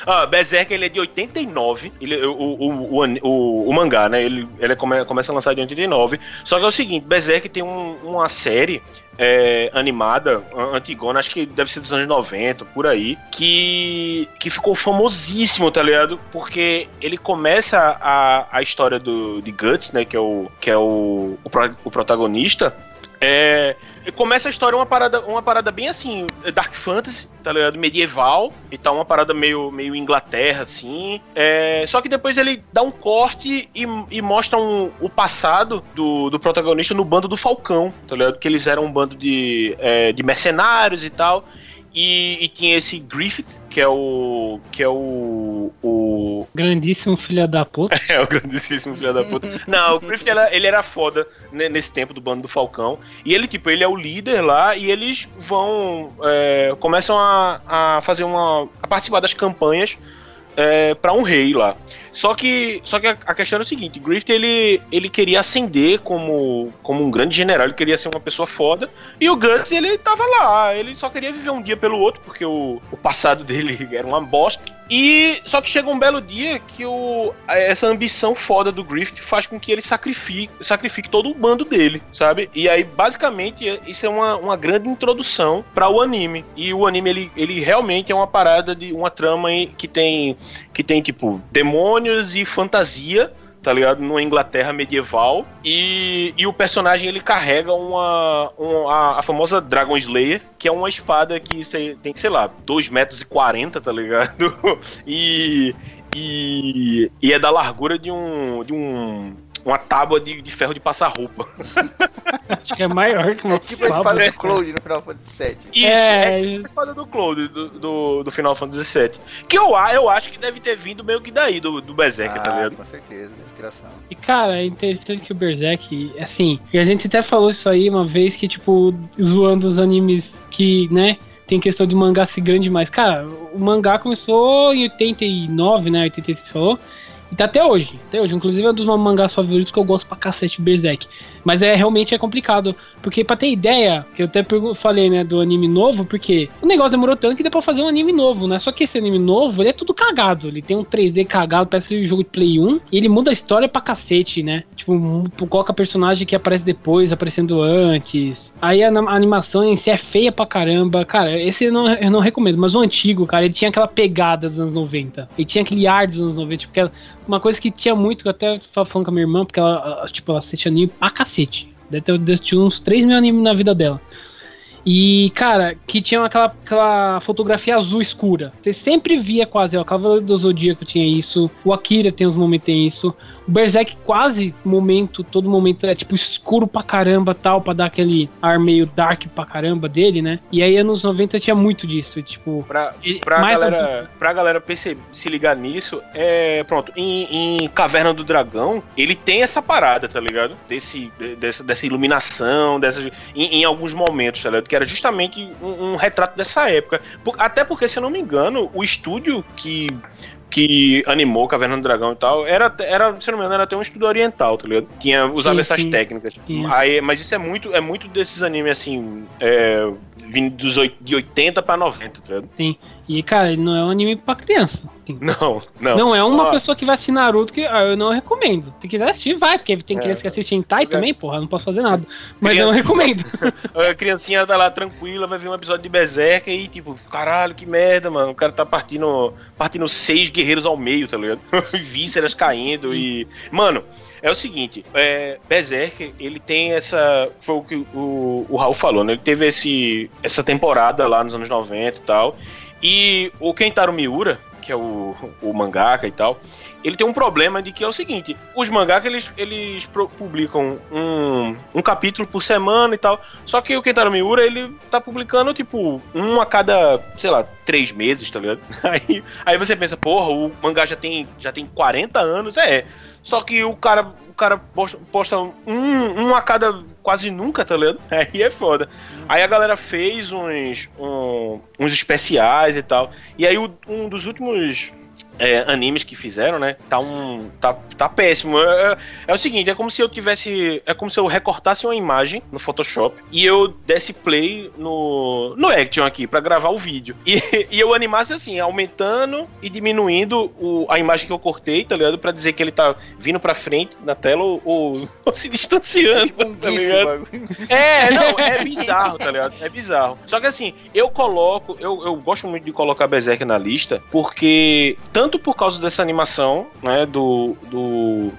Ah, Berserk ele é de 89. Ele, o, o, o, o, o mangá, né? Ele, ele come- começa a lançar em 89. Só que é o seguinte: Berserk tem um- uma série é, animada, an- antigona, acho que deve ser dos anos 90, por aí, que, que ficou famosíssimo, tá ligado? Porque ele começa a, a história do, de Guts, né? Que é o, que é o, o, o protagonista. É, começa a história uma parada, uma parada bem assim, Dark Fantasy, tá ligado? Medieval e tal, uma parada meio, meio Inglaterra, assim. É, só que depois ele dá um corte e, e mostra um- o passado do, do protagonista no bando do Falcão, tá ligado? Que eles eram um bando de, é, de mercenários e tal. E, e tinha esse Griffith, que é o. que é o. o grandíssimo filho da puta. é, o grandíssimo filho da puta. Não, o Griffith era- ele era foda né, nesse tempo do bando do Falcão. E ele, tipo, ele é o líder lá e eles vão. é, começam a, a fazer uma. a participar das campanhas é, para um rei lá. Só que, só que a, questão é o seguinte: Griffith ele, ele queria ascender como, como um grande general, ele queria ser uma pessoa foda. E o Guts, ele tava lá, ele só queria viver um dia pelo outro, porque o, o passado dele era uma bosta. E só que chega um belo dia que o, essa ambição foda do Griffith faz com que ele sacrifique, sacrifique todo o bando dele, sabe? E aí, basicamente, isso é uma, uma grande introdução para o anime. E o anime, ele, ele realmente é uma parada de uma trama que tem, que tem tipo, demônios e fantasia, tá ligado? Numa Inglaterra medieval. E, e o personagem ele carrega uma, uma a, famosa Dragon Slayer, que é uma espada que tem, sei lá, 2 metros e 40, tá ligado? e, e, e é da largura de um. De um uma tábua de, de ferro de passar roupa. Acho que é maior que uma É tipo a espada do Cloud no Final Fantasy VII. Isso, É, é, a espada do Cloud, do, do, do Final Fantasy VII. Que eu, a- eu acho que deve ter vindo meio que daí, do, do Berserk, tá Ah, ligado? com certeza, inspiração. E cara, é interessante que o Berserk, assim, e a gente até falou isso aí uma vez que, tipo, zoando os animes que, né, tem questão de mangá ser grande demais. Cara, o mangá começou em 89, né, 86 você falou, e tá até hoje, até hoje. Inclusive é um dos mangás favoritos que eu gosto pra cacete, Berserk. Mas é realmente é complicado, porque pra ter ideia, que eu até falei, né, do anime novo, porque o negócio demorou tanto que deu pra fazer um anime novo, né? Só que esse anime novo, ele é tudo cagado. Ele tem um 3D cagado, parece um jogo de Play 1, e ele muda a história pra cacete, né? Tipo, coloca personagem que aparece depois, aparecendo antes. Aí a, a animação em si é feia pra caramba. Cara, esse eu não, eu não recomendo, mas o antigo, cara, ele tinha aquela pegada dos anos 90. Ele tinha aquele ar dos anos 90, tipo, aquela- uma coisa que tinha muito, que eu até tava falando com a minha irmã, porque ela, tipo, ela assiste anime pra cacete. Ter deve ter uns 3 mil animes na vida dela. E, cara, que tinha aquela, aquela fotografia azul escura. Você sempre via quase, ó, Cavaleiro do Zodíaco tinha isso, o Akira tem uns momentos tem isso. Berserk quase momento, todo momento é tipo escuro pra caramba, tal, pra dar aquele ar meio dark pra caramba dele, né? E aí anos 90 tinha muito disso, tipo, Pra, pra, galera, pra galera perceber, se ligar nisso, é. Pronto, em, em Caverna do Dragão, ele tem essa parada, tá ligado? Desse, de- dessa, dessa iluminação, dessa, em, em alguns momentos, tá ligado? Que era justamente um, um retrato dessa época. Por- até porque, se eu não me engano, o estúdio que. Que animou Caverna do Dragão e tal, era, era, se não me engano, era até um estúdio oriental, tá ligado? Tinha, usava Sim, essas sim. técnicas. Sim. Aí, mas isso é muito, é muito desses animes assim, é, vindo dos de 80 pra 90, tá ligado? E cara, ele não é um anime pra criança. assim. Não, não. Não é uma Ó, pessoa que vai assistir Naruto que ah, eu não recomendo. Se quiser assistir, vai, porque tem É. criança que assiste Hentai É. também, porra, não posso fazer nada. Mas Criança- eu não recomendo. A criancinha tá lá tranquila, vai ver um episódio de Berserk e tipo, caralho, que merda, mano. O cara tá partindo, partindo seis guerreiros ao meio, tá ligado? Vísceras caindo e. Mano, é o seguinte, é, Berserk, ele tem essa. Foi o que o, o Raul falou, né? Ele teve esse, essa temporada lá nos anos 90 e tal. E o Kentaro Miura, que é o, o mangaka e tal, ele tem um problema de que é o seguinte: os mangakas eles, eles publicam um, um capítulo por semana e tal. Só que o Kentaro Miura ele tá publicando tipo um a cada, sei lá, três meses, tá ligado? Aí, aí você pensa, porra, o mangá já tem, já tem 40 anos, é. Só que o cara, cara posta, um, um a cada quase nunca, tá ligado? Aí é foda. Aí a galera fez uns, um- uns especiais e tal. E aí o- um dos últimos é, animes que fizeram, né? Tá um. tá, tá péssimo. É, é- é o seguinte, é como se eu tivesse. É como se eu recortasse uma imagem no Photoshop e eu desse play no. no Action aqui pra gravar o vídeo. E, e eu animasse assim, aumentando e diminuindo o, a imagem que eu cortei, tá ligado? Pra dizer que ele tá vindo pra frente na tela ou, ou- ou se distanciando. Tipo um tá ligado? É, não, é bizarro, tá ligado? É bizarro. Só que assim, eu coloco, eu, eu gosto muito de colocar Berserk na lista, porque, tanto por causa dessa animação, né, do. do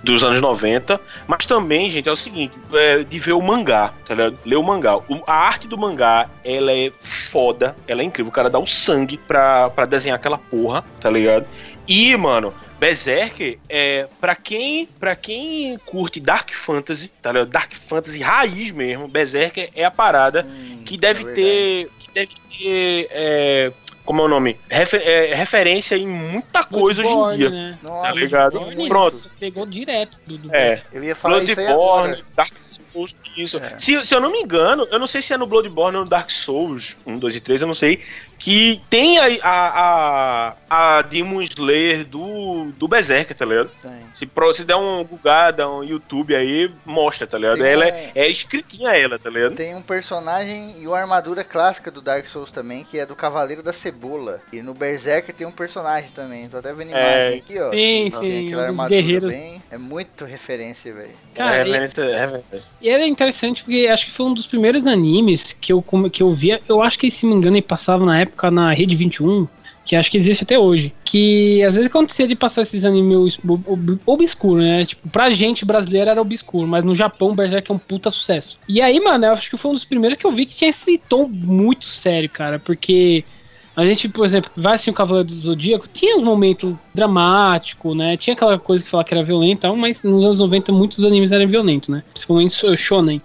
dos anos 90, mas também, gente, é o seguinte, é, de ver o mangá, tá ligado? Ler o mangá. O- a arte do mangá, ela é foda, ela é incrível. O cara dá o sangue pra, pra desenhar aquela porra, tá ligado? E, mano, Berserk é para quem para quem curte Dark Fantasy, tá ligado? Dark Fantasy raiz mesmo. Berserk é a parada Hum, que deve é ter que deve ter é, como é o nome? Refer- é, referência em muita coisa hoje em dia. Né? Nossa, Tá ligado? Bloodborne. Pronto. Pegou direto do, do É. Eu ia falar isso aí Bloodborne, agora. Dark Souls, isso. É. Se, se eu não me engano, eu não sei se é no Bloodborne ou no Dark Souls 1, 2 e 3, eu não sei. Que tem a, a, a, a Demon Slayer do, do Berserker, tá ligado? Tem. Se, pro- se der um Gugada, um YouTube aí, mostra, tá ligado? Tem Ela é, é escritinha ela, tá ligado? Tem um personagem e uma armadura clássica do Dark Souls também, que é do Cavaleiro da Cebola. E no Berserker tem um personagem também. Tô até vendo É. imagem aqui, ó. Sim, Tem sim, aquela armadura guerreiros. bem. É muito referência, velho. Cara, é, e- referência- é referência. E era interessante porque acho que foi um dos primeiros animes que eu, que eu via. Eu acho que, se não me engano, ele passava na época na Rede 21, que acho que existe até hoje. Que às vezes acontecia de passar esses animes ob- ob- obscuros, né? Tipo, pra gente brasileira era obscuro, mas no Japão Berserk é um puta sucesso. E aí, mano, eu acho que foi um dos primeiros que eu vi que tinha esse tom muito sério, cara, porque. A gente, por exemplo, vai assim o Cavaleiro do Zodíaco, tinha uns momentos dramáticos, né? Tinha aquela coisa que falava que era violenta, mas nos anos 90 muitos animes eram violentos, né? Principalmente Shonen.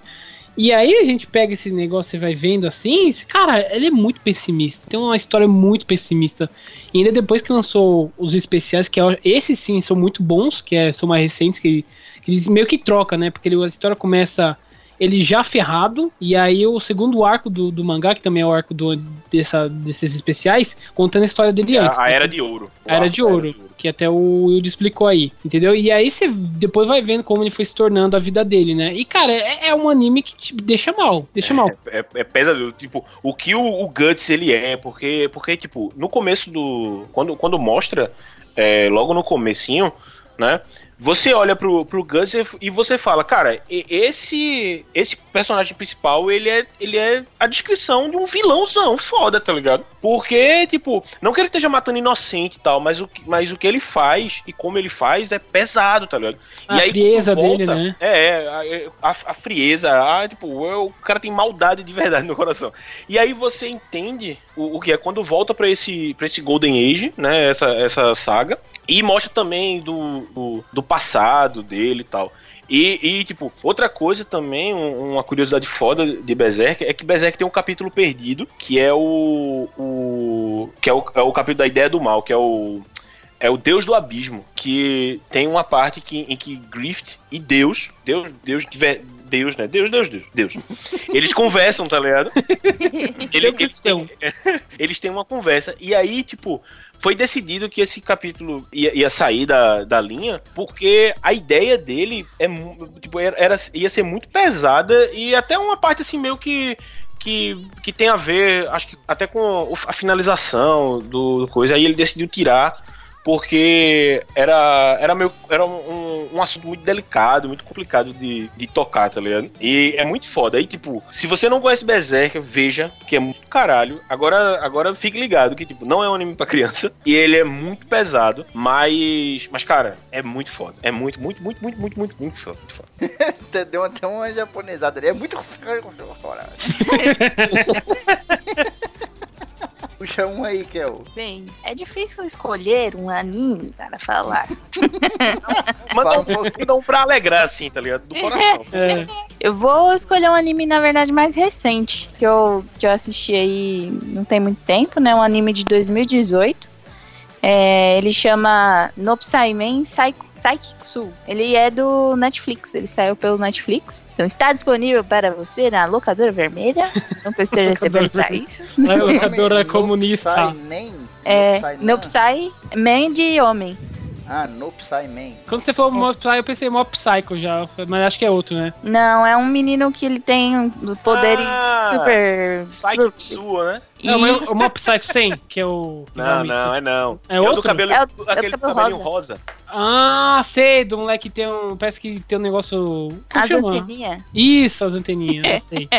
E aí a gente pega esse negócio e vai vendo assim, cara, ele é muito pessimista. Tem uma história muito pessimista. E ainda depois que lançou os especiais, que é- esses sim são muito bons, que é- são mais recentes, que, que eles meio que troca, né? Porque ele- a história começa ele já ferrado, e aí o segundo arco do, do mangá, que também é o arco do, dessa, desses especiais, contando a história dele antes. A, a Era de Ouro. A Era arco de Ouro, que até o Wilde explicou aí, entendeu? E aí você depois vai vendo como ele foi se tornando a vida dele, né? E cara, é, é um anime que te deixa mal, deixa mal. É, é pesadelo, tipo, o que o, o Guts ele é, porque, porque tipo, no começo do. Quando, quando mostra, é, logo no comecinho, né? Você olha pro, pro Guts e- você fala, cara, esse esse personagem principal, ele é, ele é a descrição de um vilãozão foda, tá ligado? Porque, tipo, não que ele esteja matando inocente e tal, mas o, que- mas o que ele faz e como ele faz é pesado, tá ligado? A e aí, frieza quando dele, né? É, é, a, a- a frieza, a, tipo, é, o cara tem maldade de verdade no coração. E aí você entende o, o que é quando volta pra esse, pra esse Golden Age, né? Essa, essa saga. E mostra também do, do, do passado dele e tal. E, e, tipo, outra coisa também, um- uma curiosidade foda de Berserk, é que Berserk tem um capítulo perdido, que é o. o que é o, é o capítulo da ideia do mal, que é o. É o Deus do Abismo, que tem uma parte que, em que Grift e Deus, Deus, Deus, Deus, né? Deus, Deus, Deus, Deus. Eles conversam, tá ligado? Ele- eles, têm, eles têm uma conversa. E aí, tipo, foi decidido que esse capítulo ia, ia sair da, da linha, porque a ideia dele é, tipo, era, ia ser muito pesada e até uma parte assim meio que. Que, que tem a ver, acho que até com a finalização do, do coisa. Aí ele decidiu tirar porque era, era, meio, era um, um assunto muito delicado, muito complicado de, de tocar, tá ligado? E é muito foda. Aí, tipo, se você não conhece Berserk, veja, que é muito caralho. Agora, agora fique ligado que, tipo, não é um anime pra criança. E ele é muito pesado, mas. Mas, cara, é muito foda. É muito, muito, muito, muito, muito, muito, muito foda. Muito foda. Deu até uma japonesada ali. É muito. Puxa um aí, Kel. Bem, é difícil escolher um anime para falar. Manda um, manda um pra alegrar, assim, tá ligado? Do coração. É, Eu vou escolher um anime, na verdade, mais recente, que eu, que eu assisti aí não tem muito tempo, né? Um anime de 2018. É, ele chama Nopsaimen Psycho- Psychiksu. Ele é do Netflix, ele saiu pelo Netflix. Então está disponível para você na locadora vermelha. Não que eu esteja recebendo para isso. a locadora comunista. Nopsai É? Nopsai Man de homem. Ah, Nopsai Man. Quando você falou Mob Psycho, eu pensei Mob Psycho já, mas acho que é outro, né? Não, é um menino que ele tem poderes Ah, super. Psyche sua, né? Não, mas o Mob Psycho 100, que é o. Não, não, é não. É o do outro? cabelo, É o- é aquele cabelo cabelinho rosa. Ah, sei, do moleque que tem um. Parece que tem um negócio. As anteninhas. Isso, as anteninhas, eu sei.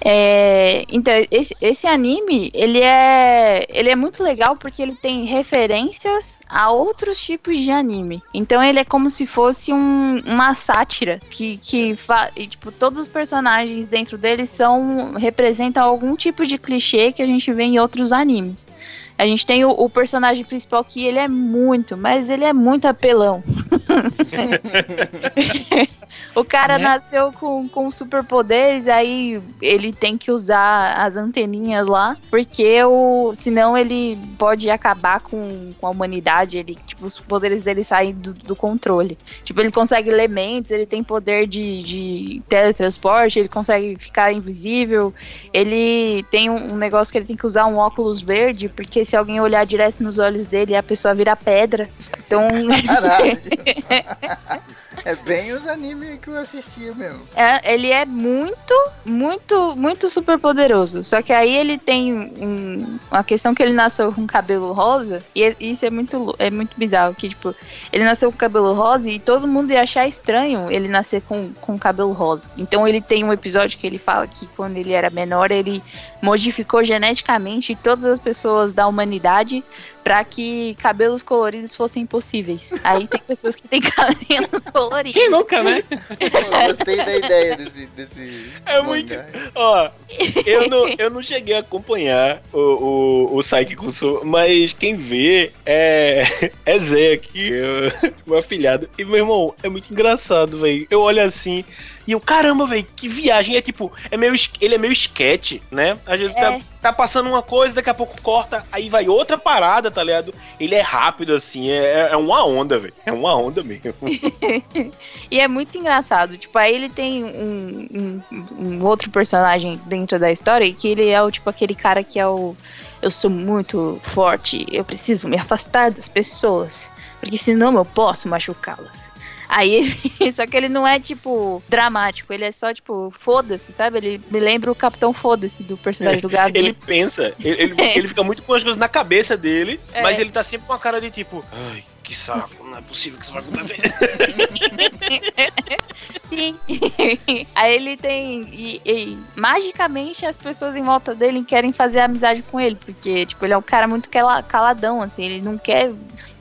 É, então, esse, esse anime, ele é, ele é muito legal porque ele tem referências a outros tipos de anime. Então ele é como se fosse um- uma sátira que, que fa- e, tipo, todos os personagens dentro dele são representam algum tipo de clichê que a gente vê em outros animes. A gente tem o, o personagem principal que ele é muito, mas ele é muito apelão. o cara Né? nasceu com, com superpoderes, aí ele tem que usar as anteninhas lá, porque o, senão ele pode acabar com, com a humanidade. Ele, tipo, os poderes dele saem do, do controle. Tipo, ele consegue ler mentes, ele tem poder de, de teletransporte, ele consegue ficar invisível. Ele tem um, um negócio que ele tem que usar um óculos verde, porque se alguém olhar direto nos olhos dele, a pessoa vira pedra. Então. Caralho. É bem os animes que eu assistia mesmo. É, ele é muito, muito, muito super poderoso. Só que aí ele tem um, uma questão que ele nasceu com cabelo rosa. E é- isso é muito, é muito bizarro. Que, tipo, ele nasceu com cabelo rosa e todo mundo ia achar estranho ele nascer com, com cabelo rosa. Então ele tem um episódio que ele fala que quando ele era menor, ele modificou geneticamente todas as pessoas da humanidade pra que cabelos coloridos fossem possíveis. Aí tem pessoas que têm cabelo colorido. Quem nunca, né? Eu gostei da ideia desse. desse É mangá. muito- Ó, eu não, eu não cheguei a acompanhar o, o, o Saiki Kusu, mas quem vê é, é Zé aqui, meu afilhado. E meu irmão, é muito engraçado, velho. Eu olho assim e eu, caramba, velho, que viagem. É tipo, é meio, ele é meio sketch, né? Às vezes tá, É. tá passando uma coisa, daqui a pouco corta, aí vai outra parada, tá ligado? Ele é rápido assim, é, é uma onda, velho. É uma onda mesmo. E é muito engraçado. Tipo, aí ele tem um, um, um outro personagem dentro da história que ele é o tipo aquele cara que é o. Eu sou muito forte, eu preciso me afastar das pessoas, porque senão eu posso machucá-las. Aí ele. Só que ele não é, tipo, dramático, ele é só, tipo, foda-se, sabe? Ele me lembra o Capitão Foda-se do personagem do Gabi. Ele pensa, ele, ele, ele fica muito com as coisas na cabeça dele, É. mas ele tá sempre com a cara de tipo, ai, que saco, não é possível que isso vai acontecer. Sim. Aí ele tem. E, e, magicamente as pessoas em volta dele querem fazer amizade com ele. Porque, tipo, ele é um cara muito cala- caladão, assim. Ele não quer,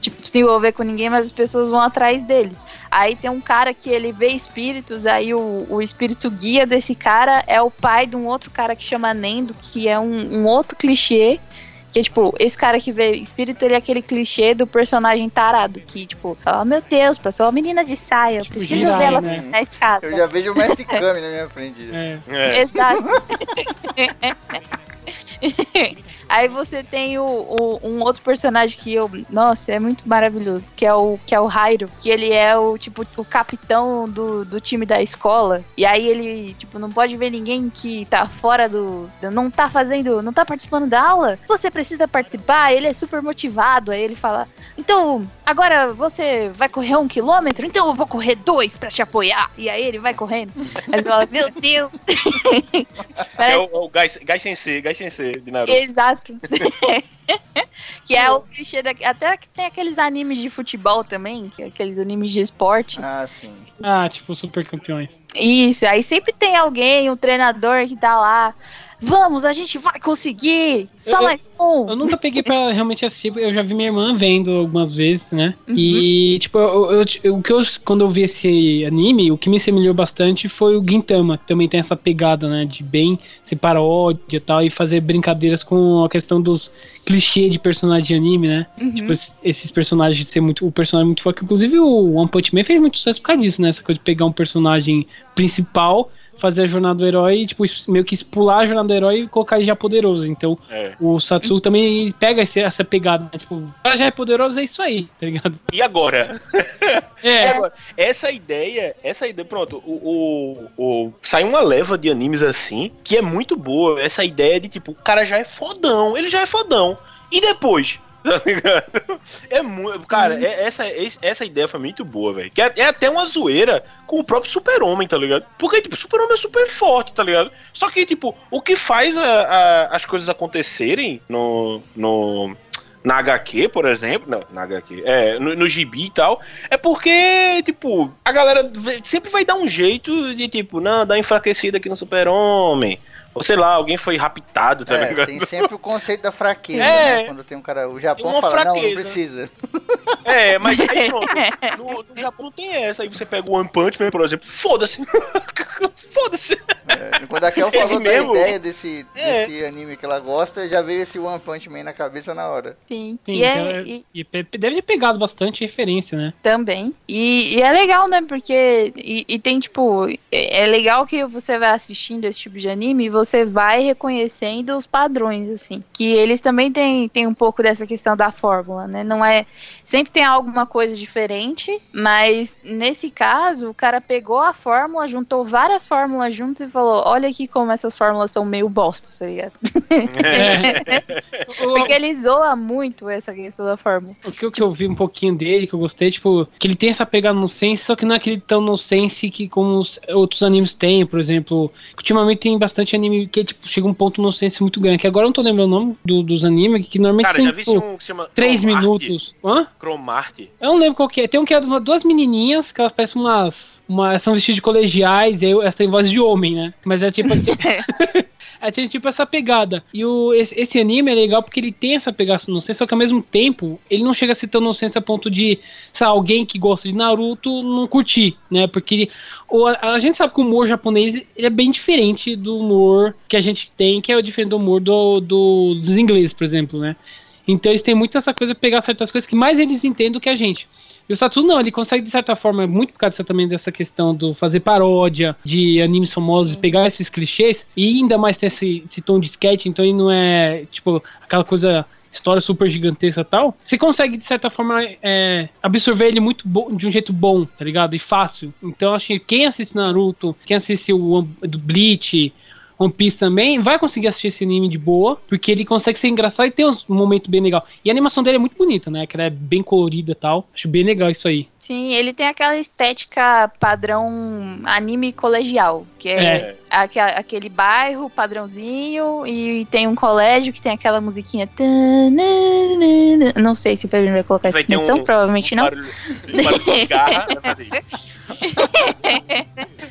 tipo, se envolver com ninguém, mas as pessoas vão atrás dele. Aí tem um cara que ele vê espíritos, aí o, o espírito guia desse cara é o pai de um outro cara que chama Nendo, que é um, um outro clichê. Que, tipo, esse cara que vê espírito, ele é aquele clichê do personagem tarado. Que, tipo, oh meu Deus, passou uma menina de saia, eu Tipo, preciso Jirai, vê-la né? na escada. Eu já vejo o Mestre Kami na minha frente. É. É. Exato. Aí você tem o, o- um outro personagem que eu, nossa, é muito maravilhoso, que é o que é o Jairo, que ele é o tipo o capitão do, do time da escola. E aí ele, tipo, não pode ver ninguém que tá fora do, não tá fazendo, não tá participando da aula. Você precisa participar, ele é super motivado. Aí ele fala: "Então, agora você vai correr um quilômetro, então eu vou correr dois pra te apoiar". E aí ele vai correndo. Aí você fala: "Meu Deus". É Parece o, o Gai, Gai Sensei, Gai Sensei de Naruto. Exato. que é o clichê da... Até que tem aqueles animes de futebol também, que é aqueles animes de esporte. Ah, sim. Ah, tipo, super campeões. Isso, aí sempre tem alguém, um treinador que tá lá. Vamos, a gente vai conseguir! Só Eu- mais um! Eu nunca peguei pra realmente assistir, eu já vi minha irmã vendo algumas vezes, né? Uhum. E, tipo, eu, eu- eu- o que eu, quando eu vi esse anime, o que me semelhou bastante foi o Gintama, que também tem essa pegada, né? De bem ser paródia e tal, e fazer brincadeiras com a questão dos clichês de personagem de anime, né? Uhum. Tipo, esses- esses personagens ser muito. O personagem muito forte. Inclusive, o One Punch Man fez muito sucesso por causa disso, né? Essa coisa de pegar um personagem principal, fazer a jornada do herói tipo, meio que pular a jornada do herói e colocar ele já poderoso. Então, É. o Satsuki também pega esse- essa pegada, né? Tipo, o cara já é poderoso, é isso aí, tá ligado? E agora? É, agora? Essa ideia, essa ideia, pronto, o, o, o- sai uma leva de animes assim, que é muito boa, essa ideia de tipo, o cara já é fodão, ele já é fodão. E depois? Tá ligado? É muito. Cara, é- essa, esse- essa ideia foi muito boa, velho. É, é até uma zoeira com o próprio Super-Homem, tá ligado? Porque, tipo, Super-Homem é super forte, tá ligado? Só que, tipo, o que faz a- a- as coisas acontecerem no. no na HQ, por exemplo, não, na HQ, é, no, no gibi e tal, é porque, tipo, a galera sempre vai dar um jeito de, tipo, não, dar enfraquecida aqui no Super-Homem, ou sei lá, alguém foi raptado, tá É, ligado? tem sempre o conceito da fraqueza, É. né? Quando tem um cara. O Japão fala, não, não fraqueza. precisa. É, mas aí pronto. No, no Japão tem essa. Aí você pega o One Punch Man, por exemplo. Foda-se. Foda-se. É, quando a Kel Esse falou da mesmo? ideia desse, É. desse anime que ela gosta, já veio esse One Punch Man na cabeça na hora. Sim. Sim, e, é, então é- e- e deve ter pegado bastante referência, né? também. E, e é legal, né? Porque. E, e tem, tipo. É é legal que você vai assistindo esse tipo de anime e você vai reconhecendo os padrões, assim. Que eles também têm, têm um pouco dessa questão da fórmula, né? Não é sempre tem alguma coisa diferente, mas nesse caso, o cara pegou a fórmula, juntou várias fórmulas juntas e falou: olha aqui como essas fórmulas são meio bosta, tá ligado? Porque ele zoa muito essa questão da fórmula. O que, o que eu vi um pouquinho dele, que eu gostei, tipo, que ele tem essa pegada no sense, só que não é aquele tão no sense que como os outros animes têm, por exemplo. Ultimamente tem bastante anime que tipo, chega um ponto no sense muito grande. Que agora eu não tô lembrando o nome do- dos animes, que normalmente Cara, tem já vi tipo, um que se chama 3 Chromarte? minutos. Hã? Chromarte. Eu não lembro qual que é. Tem um que é duas menininhas, que elas parecem umas. Uma, são vestidas de colegiais, e aí elas têm voz de homem, né? Mas é tipo. É, tem tipo essa pegada. E o, esse, esse anime é legal porque ele tem essa pegada no senso, só que ao mesmo tempo ele não chega a ser tão inocente a ponto de, sei lá, alguém que gosta de Naruto não curtir, né? Porque ele- o, a, a gente sabe que o humor japonês é bem diferente do humor que a gente tem, que é o diferente do humor do, do- dos ingleses, por exemplo, né? Então eles têm muito essa coisa de pegar certas coisas que mais eles entendem do que a gente. E o Saturno não, ele consegue de certa forma, muito por causa também dessa questão do fazer paródia de animes famosos, pegar esses clichês e ainda mais ter esse, esse tom de sketch, então ele não é tipo aquela coisa história super gigantesca e tal, você consegue, de certa forma, é, absorver ele muito bom, de um jeito bom, tá ligado? E fácil. Então, acho que quem assiste Naruto, quem assiste o One- do Bleach, One Piece também, vai conseguir assistir esse anime de boa, porque ele consegue ser engraçado e tem um momento bem legal. E a animação dele é muito bonita, né? Que ela é bem colorida e tal. Acho bem legal isso aí. Sim, ele tem aquela estética padrão anime colegial, que é, É. aque- aquele bairro padrãozinho e tem um colégio que tem aquela musiquinha. Não sei se o Pedro vai colocar Vai essa edição, um- provavelmente um não. Barulho, um barulho de garra, vai fazer isso.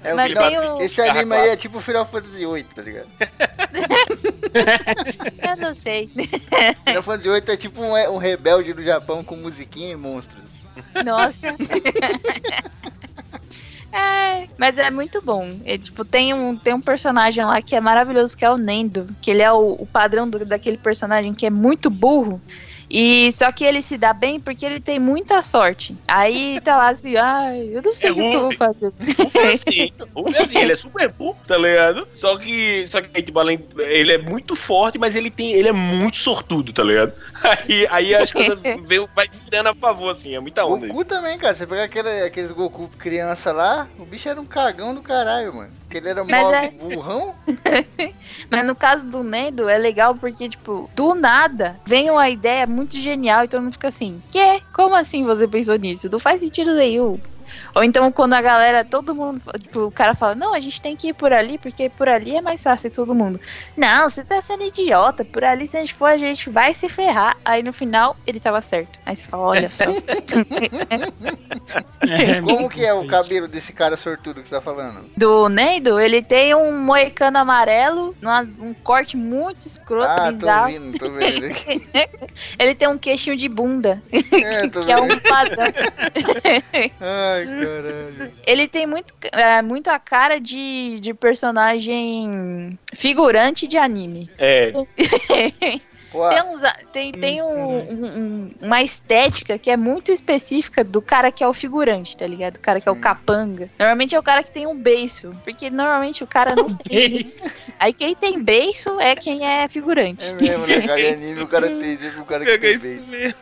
É Mas final- tem o- Esse anime aí é tipo Final Fantasy VIII, tá ligado? Eu não sei. Final Fantasy VIII é tipo um, um rebelde do Japão com musiquinha e monstros. Nossa. É, mas é muito bom. É, tipo, tem um, tem um personagem lá que é maravilhoso, que é o Nendo. Que ele é o, o padrão do- daquele personagem que é muito burro. E só que ele se dá bem porque ele tem muita sorte. Aí tá lá assim, ai, eu não sei É o que, eu vou fazer. Ruby é assim, Ruby é assim, ele é super burro, tá ligado? Só que, só que tipo, além, ele é muito forte, mas ele tem, ele é muito sortudo, tá ligado? Aí, aí as coisas vem- vai virando a favor, assim, é muita onda isso. Goku também, cara. Você pegar aquele, aqueles Goku criança lá, o bicho era um cagão do caralho, mano. Porque ele era Mas mó é- burrão. Mas no caso do Nendo é legal porque, tipo, do nada vem uma ideia muito genial e todo mundo fica assim: Quê? Como assim você pensou nisso? Não faz sentido nenhum. Ou então quando a galera, todo mundo, tipo, o cara fala, não, a gente tem que ir por ali, porque por ali é mais fácil todo mundo. Não, você tá sendo idiota, por ali se a gente for, a gente vai se ferrar. Aí no final ele tava certo. Aí você fala, olha só. É, Como que é o cabelo desse cara sortudo que você tá falando? Do Nendo, ele tem um moicano amarelo, numa- um corte muito escroto, Ah, tô bizarro. vendo, tô vendo. Ele tem um queixinho de bunda, É, tô que é vendo. um padrão. Ai, caralho. Ele tem muito, é, muito a cara de, de personagem figurante de anime. É, Tem, uns tem, tem um- um- um- uma estética que é muito específica do cara que é o figurante, tá ligado? Do cara que é o capanga. Normalmente é o cara que tem um beiço, porque normalmente o cara não tem. Aí quem tem beiço é quem é figurante. é mesmo, né? Cara, é anime, o cara tem sempre o cara que tem beijo.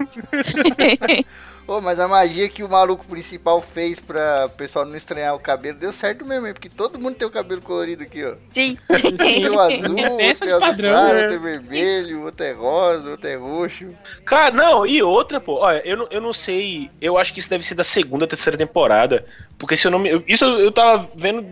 Pô, mas a magia que o maluco principal fez pra o pessoal não estranhar o cabelo deu certo mesmo, hein? Porque todo mundo tem o cabelo colorido aqui, ó. Sim. Tem o azul, Esse tem o azul padrão, claro, né? outro é vermelho, outro é rosa, outro é roxo. Cara, não, e outra, pô, olha, eu não, eu não sei, eu acho que isso deve ser da segunda, terceira temporada, porque se eu não me. Isso eu, eu tava vendo,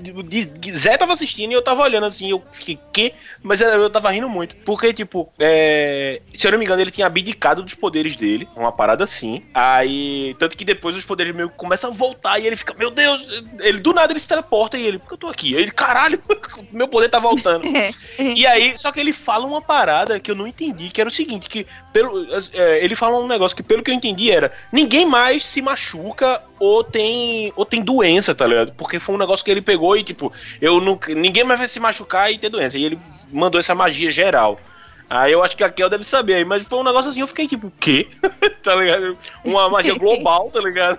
Zé tava assistindo e eu tava olhando assim, eu fiquei, quê? Mas eu, eu tava rindo muito, porque, tipo, é, se eu não me engano, ele tinha abdicado dos poderes dele, uma parada assim, aí, tanto que depois os poderes meio que começam a voltar e ele fica, meu Deus, ele do nada ele se teleporta e ele, por que eu tô aqui? Aí ele, caralho, meu poder tá voltando. E aí, só que ele fala uma parada que eu não entendi, que era o seguinte, que pelo, é, ele fala um negócio que pelo que eu entendi era, ninguém mais se machuca ou tem ou tem doença, tá ligado? Porque foi um negócio que ele pegou e tipo, eu nunca, ninguém mais vai se machucar e ter doença. E ele mandou essa magia geral. Aí eu acho que a Kel deve saber, mas foi um negócio assim, eu fiquei tipo, o quê? tá ligado? Uma magia global, tá ligado?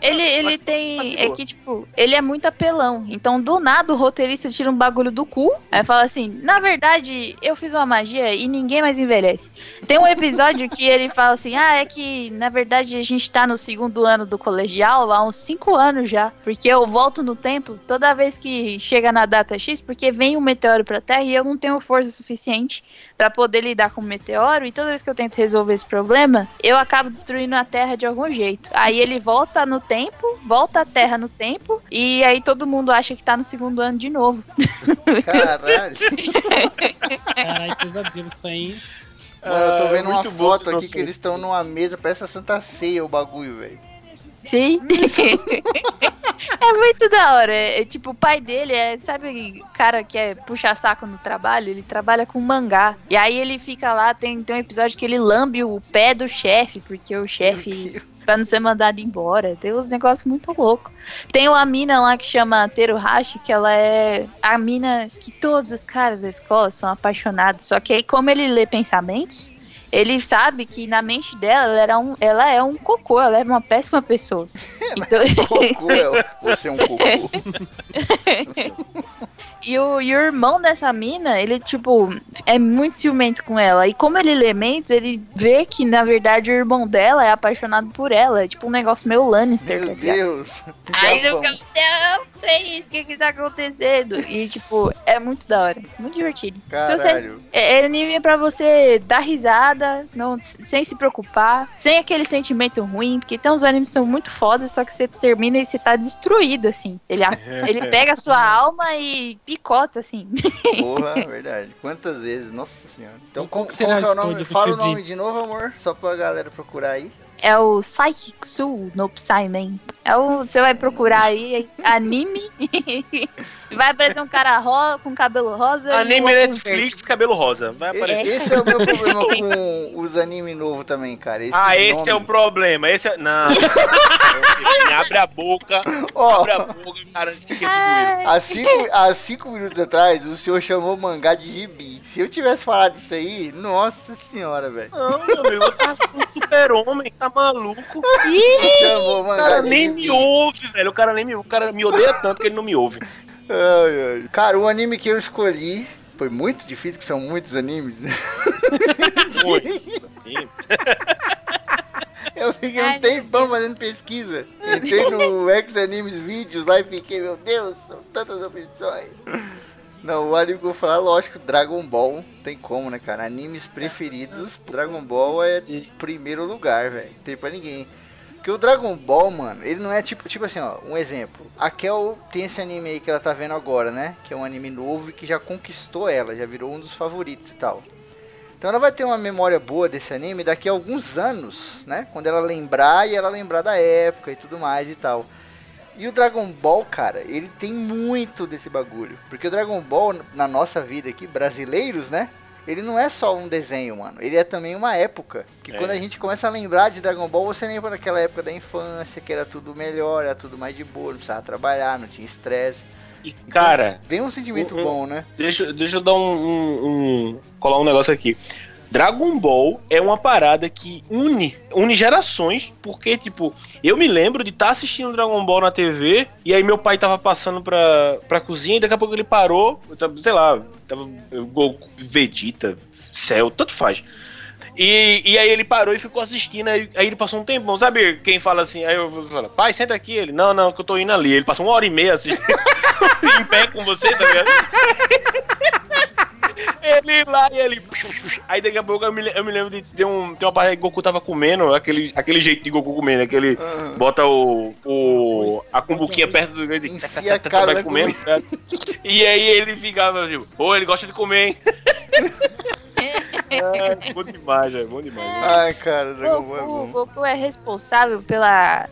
Ele, ele Mas- tem. mas de É boa. que, tipo, ele é muito apelão. Então, do nada, o roteirista tira um bagulho do cu. Aí fala assim: Na verdade, eu fiz uma magia e ninguém mais envelhece. Tem um episódio que ele fala assim: Ah, é que, na verdade, a gente tá no segundo ano do colegial, há uns cinco anos já. Porque eu volto no tempo toda vez que chega na data X, porque vem um meteoro pra Terra e eu não tenho força suficiente pra poder lidar com o meteoro. E toda vez que eu tento resolver esse problema, eu acabo destruindo a Terra de algum jeito. Aí ele volta no tempo, volta a Terra no tempo, e aí todo mundo acha que tá no segundo ano de novo. Caralho. Caralho, pesadelo isso aí. Mano, eu tô Ah, vendo uma muito bom foto aqui que eles estão numa mesa, parece a Santa Ceia o bagulho, velho. Sim. é muito da hora. É, é tipo, o pai dele é, sabe, cara que é puxa saco no trabalho, ele trabalha com mangá. E aí ele fica lá, tem, tem um episódio que ele lambe o pé do chefe, porque o chefe pra não ser mandado embora. Tem uns negócios muito loucos. Tem uma mina lá que chama Teruhashi, que ela é a mina que todos os caras da escola são apaixonados. Só que aí, como ele lê pensamentos, ele sabe que na mente dela ela, era um, ela é um cocô, ela é uma péssima pessoa. Então, Cocô, é, você é um cocô. e, o, e o irmão dessa mina, ele, tipo, é muito ciumento com ela. E como ele lê mentes, ele vê que, na verdade, o irmão dela é apaixonado por ela. É tipo um negócio meio Lannister, tá Meu ligado? Deus. Aí você fica, não, Três, o que que tá acontecendo? E, tipo, é muito da hora. Muito divertido. Se você, Caralho. é, é anime pra você dar risada, não, sem se preocupar, sem aquele sentimento ruim, porque tem uns animes que são muito fodas, só que você termina e você tá destruído, assim. Ele, ele pega a sua alma e picota, assim. Porra, verdade. Quantas vezes? Nossa senhora. Então, Qual é o nome? Fala o nome de novo, amor. Só pra galera procurar aí. É o Psychic Soul no Psyman. É o, você vai procurar aí, anime, vai aparecer um cara ro, com cabelo rosa e Anime Netflix, cabelo rosa. Vai E- aparecer. Esse é o meu problema com os animes novos também, cara. Esse Ah, esse é o problema. Esse é. Não. abre a boca. Ó, Abre a boca, cara. Que é há cinco, há cinco minutos atrás, o senhor chamou mangá de gibi. Se eu tivesse falado isso aí, nossa senhora, velho. Não, meu amigo, tá um super-homem, tá maluco. ih, Chamou O mangá cara de nem me ouve, velho. O cara nem me, o cara me odeia tanto que ele não me ouve. Ai, ai. Cara, o anime que eu escolhi foi muito difícil, que são muitos animes. Foi. Eu fiquei um tempão fazendo pesquisa. Entrei no X Animes Vídeos lá e fiquei, meu Deus, são tantas opções. Não, o anime que eu vou falar, lógico, Dragon Ball. Tem como, né, cara? Animes preferidos, Dragon Ball é primeiro lugar, velho. Não tem pra ninguém. Porque o Dragon Ball, mano, ele não é tipo, tipo assim, ó, um exemplo. A Kel tem esse anime aí que ela tá vendo agora, né? Que é um anime novo e que já conquistou ela, já virou um dos favoritos e tal. Então ela vai ter uma memória boa desse anime daqui a alguns anos, né? Quando ela lembrar e ela lembrar da época e tudo mais e tal. E o Dragon Ball, cara, ele tem muito desse bagulho. Porque o Dragon Ball, na nossa vida aqui, brasileiros, né? Ele não é só um desenho, mano. Ele é também uma época. Que É. quando a gente começa a lembrar de Dragon Ball, você lembra daquela época da infância, que era tudo melhor, era tudo mais de boa, não precisava trabalhar, não tinha estresse. E, cara, Vem um sentimento Uhum. bom, né? deixa, deixa eu dar um, um- um- colar um negócio aqui. Dragon Ball é uma parada que une, une gerações, porque, tipo, eu me lembro de estar assistindo Dragon Ball na TV, e aí meu pai tava passando pra, pra cozinha, e daqui a pouco ele parou, tava, sei lá, tava Goku, Vegeta, Cell, tanto faz. E, e aí ele parou e ficou assistindo, aí, aí ele passou um tempão, sabe quem fala assim, aí eu falo, pai, senta aqui, ele, não, não, que eu tô indo ali, ele passou uma hora e meia assistindo, em pé com você, tá ligado? Ele lá e ele. Aí daqui a pouco eu me, eu me lembro de ter, um, ter uma parte que Goku tava comendo, aquele, aquele jeito de Goku comendo, aquele. Aham. Bota o. o a cumbuquinha perto do. E Enfia a cara vai na comendo. né? E aí ele ficava tipo, pô, ele gosta de comer, hein? É, bom demais, é bom demais. né? Ai, cara, Ball é Goku. Goku é responsável pela-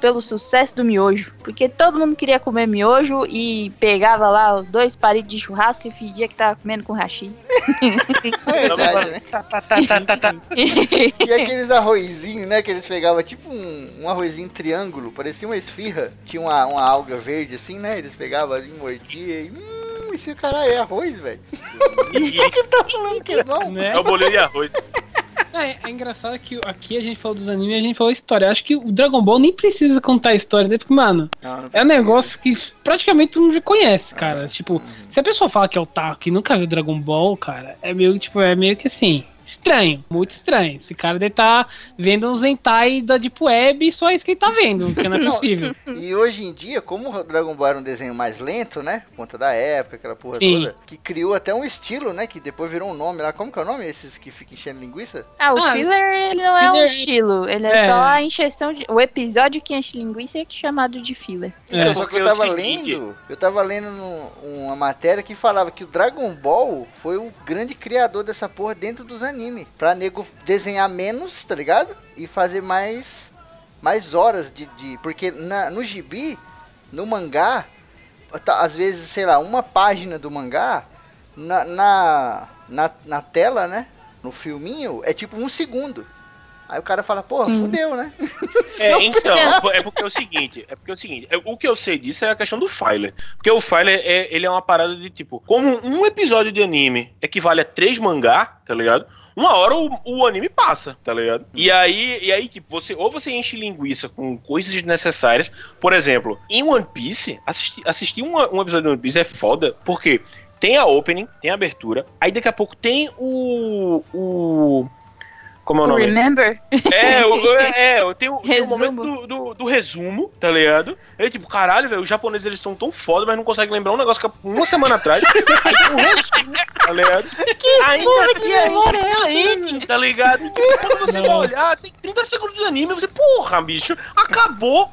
pelo sucesso do miojo. Porque todo mundo queria comer miojo e pegava lá dois palitos de churrasco e fingia que tava comendo com hashi. É verdade, né? Tá, tá, tá, tá, tá, tá. E aqueles arrozinhos, né? Que eles pegavam tipo um, um arrozinho triângulo, parecia uma esfirra. Tinha uma, uma alga verde assim, né? Eles pegavam assim, mordia e. Hum, esse cara é arroz, velho. E- Tá falando que não? Né? É o bolinho de arroz. É, é engraçado que aqui a gente falou dos animes e a gente falou história. Acho que o Dragon Ball nem precisa contar a história dele, porque, mano, Não, não é um negócio que praticamente todo mundo já conhece, cara. Tipo, se a pessoa fala que é otaku e nunca viu Dragon Ball, cara, é meio, tipo, é meio que assim. Estranho, muito estranho. Esse cara deve estar vendo uns hentai da Deep Web e só isso que ele tá vendo, porque não é possível. E hoje em dia, como o Dragon Ball era um desenho mais lento, né? Por conta da época, aquela porra Sim. toda, que criou até um estilo, né? Que depois virou um nome lá. Como que é o nome? Esses que ficam enchendo linguiça? Ah, o Ah, filler ele não é um estilo, ele é, É. só a encheção de. O episódio que enche linguiça é chamado de filler. Então, É. só que eu é tava lendo, eu tava lendo uma matéria que falava que o Dragon Ball foi o grande criador dessa porra dentro dos animes. Pra nego desenhar menos, tá ligado? E fazer mais mais horas de. de- porque na, no gibi, no mangá, tá, às vezes, sei lá, uma página do mangá, na, na, na, na tela, né? No filminho, é tipo um segundo. Aí o cara fala, porra, Sim. fudeu, né? É, então, é porque é o seguinte, é porque é o seguinte, é- o que eu sei disso é a questão do Filer. Porque o Filer é, ele é uma parada de tipo, como um episódio de anime equivale a três mangá, tá ligado? Uma hora o, o anime passa, tá ligado? E aí, e aí, tipo, você ou você enche linguiça com coisas desnecessárias. Por exemplo, em One Piece, assistir, assistir um, um episódio de One Piece é foda, porque tem a opening, tem a abertura, aí daqui a pouco tem o. o como é o nome? Remember? É, o- é, eu tenho, tem o Resumo. momento do, do, do resumo, tá ligado? Aí, tipo, caralho, velho, os japoneses eles são tão foda, mas não conseguem lembrar um negócio que há uma semana atrás. aí tem um resumo, tá ligado? ainda que ainda é a ending, tá ligado? Tipo, quando você Não. vai olhar, tem 30 segundos de anime, você, porra, bicho, acabou.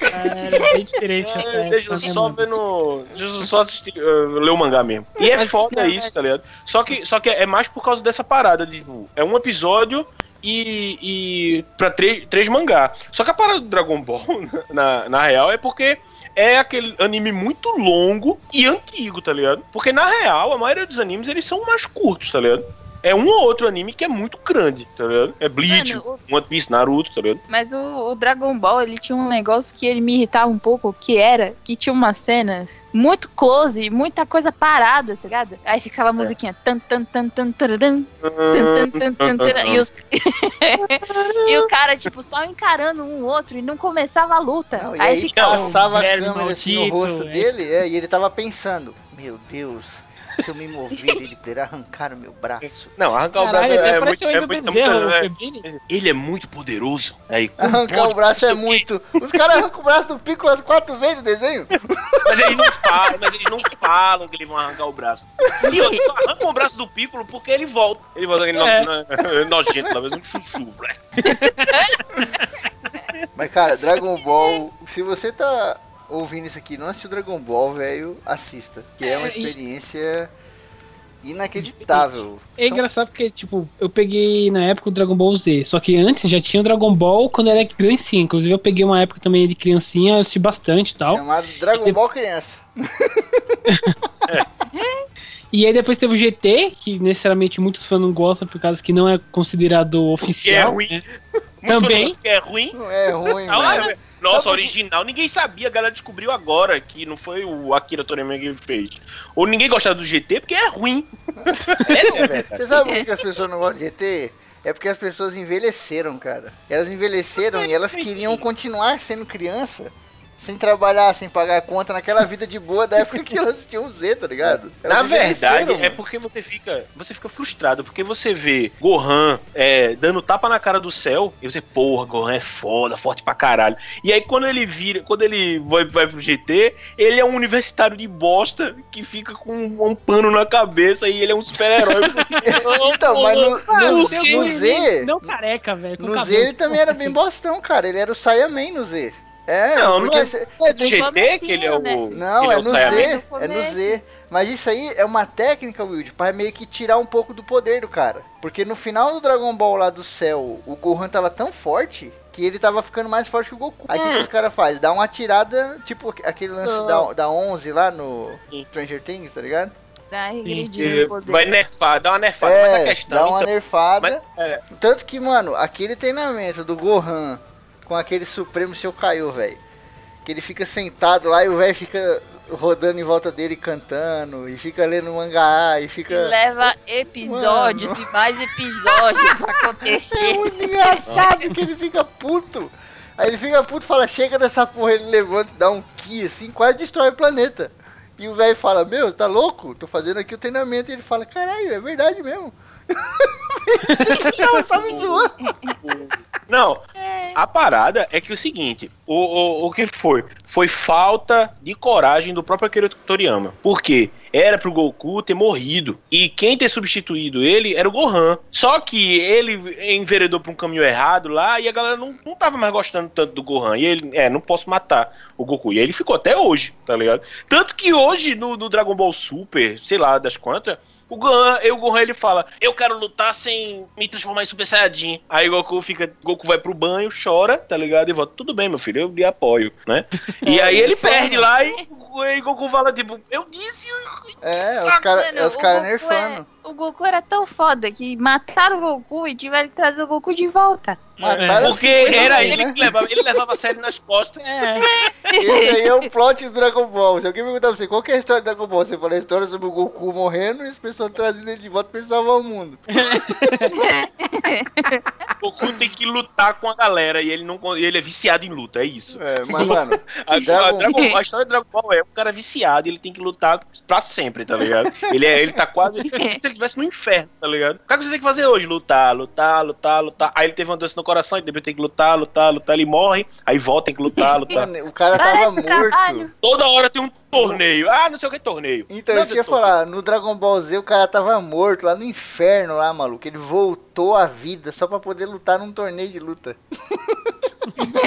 É bem diferente. essa É, deixa eu né, só ver no. Deixa eu só assistir, uh, ler o mangá mesmo. E é foda isso, tá ligado? Só que, só que é mais por causa dessa parada, de, tipo, é um episódio e. e três, três mangá. Só que a parada do Dragon Ball, na, na real, é porque. É aquele anime muito longo e antigo, tá ligado? Porque na real, a maioria dos animes eles são mais curtos, tá ligado? É um ou outro anime que é muito grande, tá ligado? É Bleach, Mano, One Piece, Naruto, tá ligado? Mas o, o Dragon Ball, ele tinha um negócio que ele me irritava um pouco, que era que tinha umas cenas muito close, muita coisa parada, tá ligado? Aí ficava a musiquinha tan tan tan tan tan, tan, tan, tan, taran, e os E o cara tipo só encarando um outro e não começava a luta. Não, aí aí ficava passava a câmera assim no rosto é. dele é, e ele tava pensando, meu Deus, se eu me mover, ele poderá arrancar o meu braço. Não, arrancar o Caralho, braço até é muito, o é muito, é Bezerra, muito- o é-. Ele é muito poderoso. Aí, Arrancar o braço é o muito. Os caras arrancam o braço do Piccolo as quatro vezes no desenho. Mas eles não falam, mas eles não falam que eles vão arrancar o braço. E outro, só arrancam o braço do Piccolo porque ele volta. Ele volta aquele É. no, no, nojento, talvez um chuchu, né? Mas cara, Dragon Ball, se você tá ouvindo isso aqui, e não assistiu Dragon Ball, velho, assista. Que é uma É, e- experiência inacreditável. É São- engraçado porque, tipo, eu peguei na época o Dragon Ball Z, só que antes já tinha o Dragon Ball quando eu era criancinha. Inclusive eu peguei uma época também de criancinha, assisti bastante e tal. Chamado Dragon Ball Criança. E aí depois teve o GT, que necessariamente muitos fãs não gostam por causa que não é considerado é oficial. ruim. né? Muito Também. que é ruim. Não é ruim, Ah, velho. é, Nossa, original. Ninguém sabia, a galera descobriu agora que não foi o Akira Toriyama que fez. Ou ninguém gostava do GT porque é ruim. Essa é a verdade. Você sabe por que as pessoas não gostam de ET? É porque as pessoas envelheceram, cara. Elas envelheceram e elas queriam continuar sendo criança. Sem trabalhar, sem pagar a conta, naquela vida de boa da época que elas tinham Z, tá ligado? Elas Na verdade, é porque você fica, você fica frustrado, porque você vê Gohan é, dando tapa na cara do céu, e você, porra, Gohan é foda, forte pra caralho. E aí quando ele vira, quando ele vai, vai pro GT, ele é um universitário de bosta que fica com um pano na cabeça e ele é um super-herói. Você fica, "Oh, Então, mas no, Ah, no, no ele Z, Não careca, velho. no Z cabelo. ele também era bem bostão, cara. Ele era o Saiyaman no Z. É, Não, não é- cê- É do GT que ele é o. né? Não, ele é o no? Z, é no. Z. Mas isso aí é uma técnica, Wild, pra meio que tirar um pouco do poder do cara. Porque no final do Dragon Ball lá do céu, o Gohan tava tão forte que ele tava ficando mais forte que o Goku. Aí o que que os caras fazem? Dá uma tirada, tipo aquele lance da, da 11 lá no Sim. Stranger Things, tá ligado? Dá regredir. Vai nerfar, dá uma nerfada. mas a É, questão. dá uma então, nerfada. mas- é. Tanto que, mano, aquele treinamento do Gohan com aquele Supremo Seu Caiu, velho. Que ele fica sentado lá e o velho fica rodando em volta dele cantando, e fica lendo mangá, e E fica. leva episódios e mais episódios pra É acontecer. muito engraçado que ele fica puto. Aí ele fica puto e fala, chega dessa porra, ele levanta, dá um ki assim, quase destrói o planeta. E o velho fala, meu, tá louco? Tô fazendo aqui o treinamento. E ele fala, caralho, é verdade mesmo. Não, só me zoando. Não, É. a parada é que o seguinte, o, o, o que foi? Foi falta de coragem do próprio Akira Toriyama. Por quê? Era pro Goku ter morrido. E quem ter substituído ele era o Gohan. Só que ele enveredou pra um caminho errado lá e a galera não, não tava mais gostando tanto do Gohan. E ele, é, não posso matar o Goku. E aí ele ficou até hoje, tá ligado? Tanto que hoje no, no Dragon Ball Super, sei lá das quantas, o Gohan, eu, o Gohan ele fala: Eu quero lutar sem me transformar em Super Saiyajin. Aí o Goku fica. Goku vai pro banho, chora, tá ligado? E volta: Tudo bem, meu filho, eu lhe apoio, né? E É, aí ele perde lá e o Goku fala: Tipo, eu disse. É, os caras os cara Goku nerfando. é- o Goku era tão foda que mataram o Goku e tiveram que trazer o Goku de volta. Mataram Porque 50 era ele né? que levava, ele levava a série nas costas. É, Esse aí é o plot do Dragon Ball. Se alguém perguntar pra você qual que é a história do Dragon Ball, você fala a história sobre o Goku morrendo e as pessoas trazendo ele de volta pra ele salvar o mundo. O Goku tem que lutar com a galera e ele não ele é viciado em luta, é isso. É, mas mano, A, a Dragon- Dragon- a história do Dragon Ball é um cara viciado e ele tem que lutar pra sempre, tá ligado? Ele, é, ele tá quase. como se ele estivesse no inferno, tá ligado? O que você tem que fazer hoje? Lutar, lutar, lutar, lutar. Aí ele teve uma doença no coração e depois tem que lutar, lutar, lutar. Ele morre, aí volta, tem que lutar, lutar. o cara tava Parece morto. trabalho. Toda hora tem um torneio. Ah, não sei o que é torneio. Então, Não, isso que eu ia falar, no Dragon Ball Z o cara tava morto lá no inferno lá, maluco. Ele voltou à vida só pra poder lutar num torneio de luta.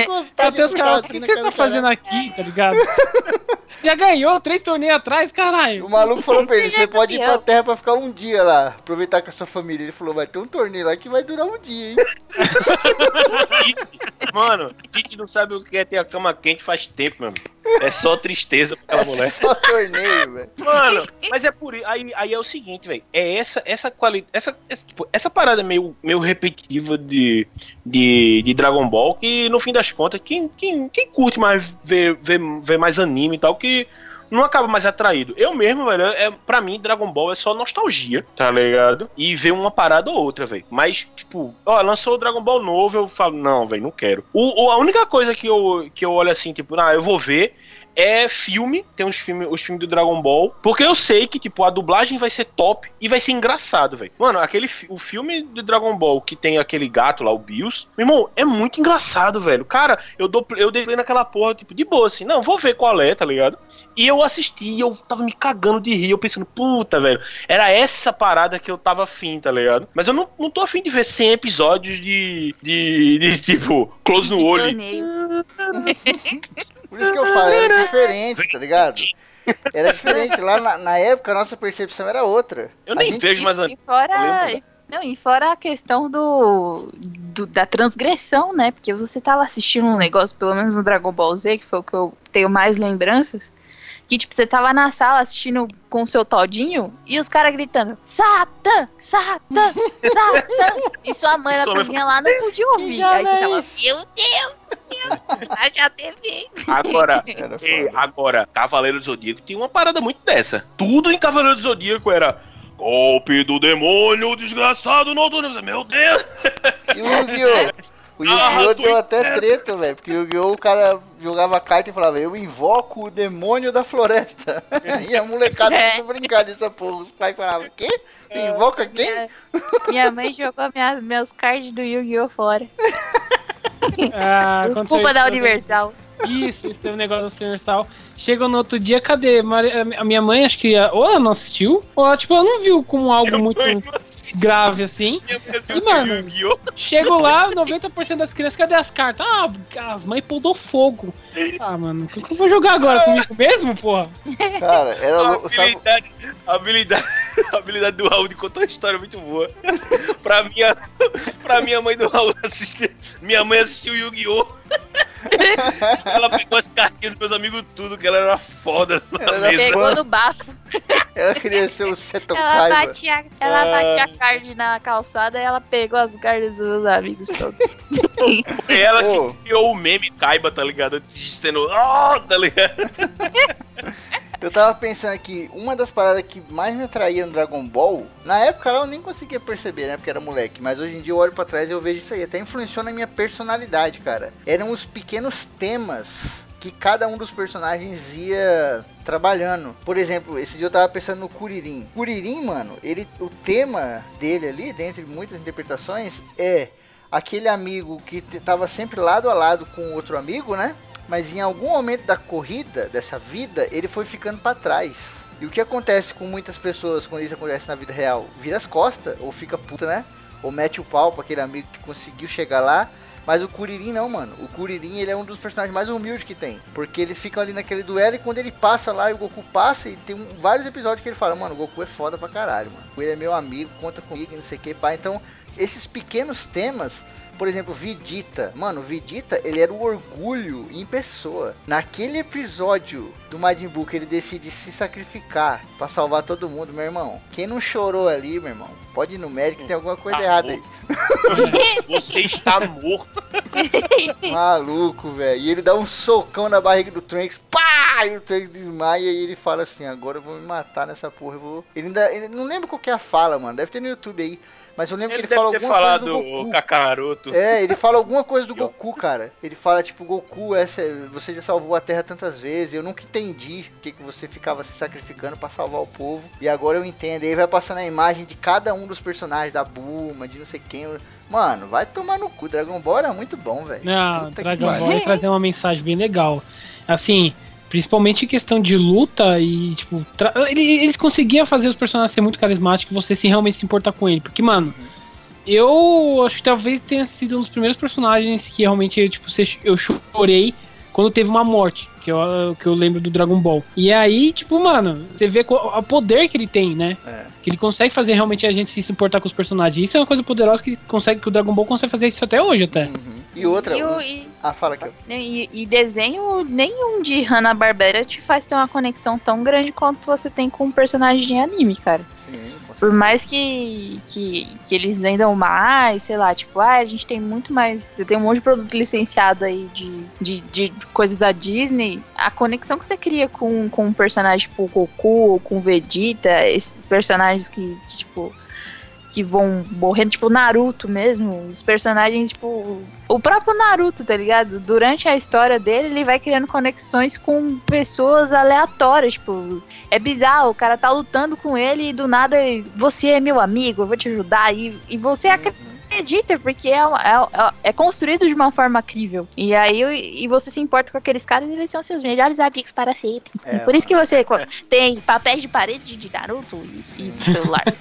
Gostar de até os caras, o que tá cara. fazendo aqui, tá ligado? Já ganhou três torneios atrás, caralho. O maluco falou pra ele, você é pode ir pra terra pra ficar um dia lá, aproveitar com a sua família. Ele falou, vai ter um torneio lá que vai durar um dia, hein? Mano, a gente não sabe o que é ter a cama quente faz tempo, mano. É só tristeza pra É mulher. só torneio, velho. Mano, mas é por isso. Aí, aí é o seguinte, velho. É essa essa qualidade. Essa, essa, tipo, essa parada meio, meio repetitiva de, de, de Dragon Ball que, no fim das contas, quem, quem, quem curte mais ver, ver, ver mais anime e tal, que não acaba mais atraído. Eu mesmo, velho, é, pra mim, Dragon Ball é só nostalgia, tá ligado? E ver uma parada ou outra, velho. Mas, tipo, ó, lançou o Dragon Ball novo, eu falo, não, velho, não quero. O, o- a única coisa que eu, que eu olho assim, tipo, ah, eu vou ver é filme, tem uns filmes, os filmes do Dragon Ball, porque eu sei que, tipo, a dublagem vai ser top e vai ser engraçado, velho. Mano, aquele, o filme do Dragon Ball que tem aquele gato lá, o Bills, meu irmão, é muito engraçado, velho. Cara, eu dou, eu dei play naquela porra, tipo, de boa, assim, não, vou ver qual é, tá ligado? E eu assisti e eu tava me cagando de rir, eu pensando, puta, velho, era essa parada que eu tava afim, tá ligado? Mas eu não, não tô afim de ver 100 episódios de, de, de tipo, close no olho. Por isso que eu falo, era diferente, tá ligado? Era diferente. Lá na, na época a nossa percepção era outra. Eu A nem gente- vejo mais anime. fora. lembro. Não, e fora a questão do, do- da transgressão, né? Porque você tava assistindo um negócio, pelo menos no Dragon Ball Z, que foi o que eu tenho mais lembranças. Que, tipo, você tava na sala assistindo com o seu todinho e os caras gritando: Satã! Satã! Satã! E sua mãe na cozinha lá não podia ouvir. Aí você é tava? Meu Deus a TV. Agora, é, agora, Cavaleiro do Zodíaco tinha uma parada muito dessa. Tudo em Cavaleiro do Zodíaco era golpe do demônio, desgraçado, não Meu Deus! E o Yu-Gi-Oh! O Yu-Gi-Oh! Ah, deu até treta, velho. Porque o Yu-Gi-Oh! o cara jogava carta e falava, eu invoco o demônio da floresta. e a molecada É. tudo brincando nessa porra. Os pais falavam, quê? Você invoca quem? Minha, minha mãe jogou minha- meus cards do Yu-Gi-Oh! fora. Ah, Por aconteceu culpa isso da. Universal. Isso, isso teve um negócio da Universal. Chegou no outro dia, cadê? A minha mãe, acho que ou ela não assistiu, ou ela, tipo, ela não viu como algo muito grave assim. E, mano, Yu-Gi-Oh! Chego lá, 90% das crianças, cadê as cartas? Ah, as mães pulou fogo. Ah, mano, o que eu vou jogar agora comigo mesmo, porra? Cara, era louco. Sabe, habilidade, a habilidade, a habilidade do Raul de contar uma história muito boa. pra, minha, pra minha mãe do Raul assistir. Minha mãe assistiu Yu-Gi-Oh! ela pegou as cartinhas dos meus amigos tudo, que ela era foda Ela era. Pegou no bafo. ela queria ser o Seto Ela Kaiba. batia, ela Ah. batia a card na calçada e ela pegou as cards dos meus amigos todos. Foi ela Ô. que criou o meme Kaiba, tá ligado? Sendo. Oh, tá ligado? Eu tava pensando aqui, uma das paradas que mais me atraía no Dragon Ball, na época eu nem conseguia perceber, né? Porque era moleque, mas hoje em dia eu olho pra trás e eu vejo isso aí. Até influenciou na minha personalidade, cara. Eram os pequenos temas que cada um dos personagens ia trabalhando. Por exemplo, esse dia eu tava pensando no Kuririn. Kuririn, mano, ele, o tema dele ali, dentre muitas interpretações, é aquele amigo que tava sempre lado a lado com outro amigo, né? Mas em algum momento da corrida, dessa vida, ele foi ficando pra trás. E o que acontece com muitas pessoas quando isso acontece na vida real? Vira as costas, ou fica puta, né? Ou mete o pau pra aquele amigo que conseguiu chegar lá. Mas o Kuririn não, mano. O Kuririn ele é um dos personagens mais humildes que tem. Porque eles ficam ali naquele duelo e quando ele passa lá e o Goku passa, e tem um- vários episódios que ele fala, mano, o Goku é foda pra caralho, mano. Ele é meu amigo, conta comigo, não sei o que, pá. Então, esses pequenos temas por exemplo, Vegeta. Mano, Vegeta, ele era o orgulho em pessoa. Naquele episódio do Majin Buu que ele decide se sacrificar pra salvar todo mundo, meu irmão. Quem não chorou ali, meu irmão, pode ir no médico que tem alguma coisa Tá errada aí. Você está morto. Maluco, velho. E ele dá um socão na barriga do Trunks. Pá! E o Trunks desmaia e ele fala assim: agora eu vou me matar nessa porra. Eu vou... Ele ainda. Ele não lembro qual que é a fala, mano. Deve ter no YouTube aí. Mas eu lembro Ele que ele fala alguma coisa falado do o Goku. Kakaroto. É, ele fala alguma coisa do. Goku, cara. Ele fala, tipo, Goku, essa, você já salvou a Terra tantas vezes. Eu nunca entendi porque que você ficava se sacrificando pra salvar o povo. E agora eu entendo. E aí vai passando a imagem de cada um dos personagens, da Bulma, de não sei quem. Mano, vai tomar no cu. Dragon Ball era muito bom, velho. Não, Puta Dragon. Ball ia trazer uma mensagem bem legal. Assim, principalmente em questão de luta e, tipo, tra- ele- eles conseguiam fazer os personagens ser muito carismáticos e você se realmente se importar com ele. Porque, mano, eu acho que talvez tenha sido um dos primeiros personagens que realmente, tipo, eu chorei quando teve uma morte. Que eu, que eu lembro do Dragon Ball. E aí, tipo, mano, você vê o poder que ele tem, né? É. Que ele consegue fazer realmente a gente se importar com os personagens. Isso é uma coisa poderosa que consegue que o Dragon Ball consegue fazer isso até hoje, até. Uhum. E outra. E, o- e- Ah, fala aqui. ó. e- e desenho nenhum de Hanna-Barbera te faz ter uma conexão tão grande quanto você tem com um personagem de anime, cara. Por mais que, que, que eles vendam mais, sei lá, tipo, ah, a gente tem muito mais. Você tem um monte de produto licenciado aí de, de, de coisas da Disney. A conexão que você cria com, com um personagem tipo o Goku ou com o Vegeta, esses personagens que, tipo. Que vão morrendo, tipo Naruto mesmo. Os personagens, tipo. O próprio Naruto, tá ligado? Durante a história dele, ele vai criando conexões com pessoas aleatórias. Tipo, é bizarro, o cara tá lutando com ele e do nada você é meu amigo, eu vou te ajudar. E, e você acredita, porque é, é, é construído de uma forma crível. E aí e você se importa com aqueles caras e eles são seus melhores amigos para sempre. É, por isso que você co- tem papéis de parede de Naruto e, e no celular.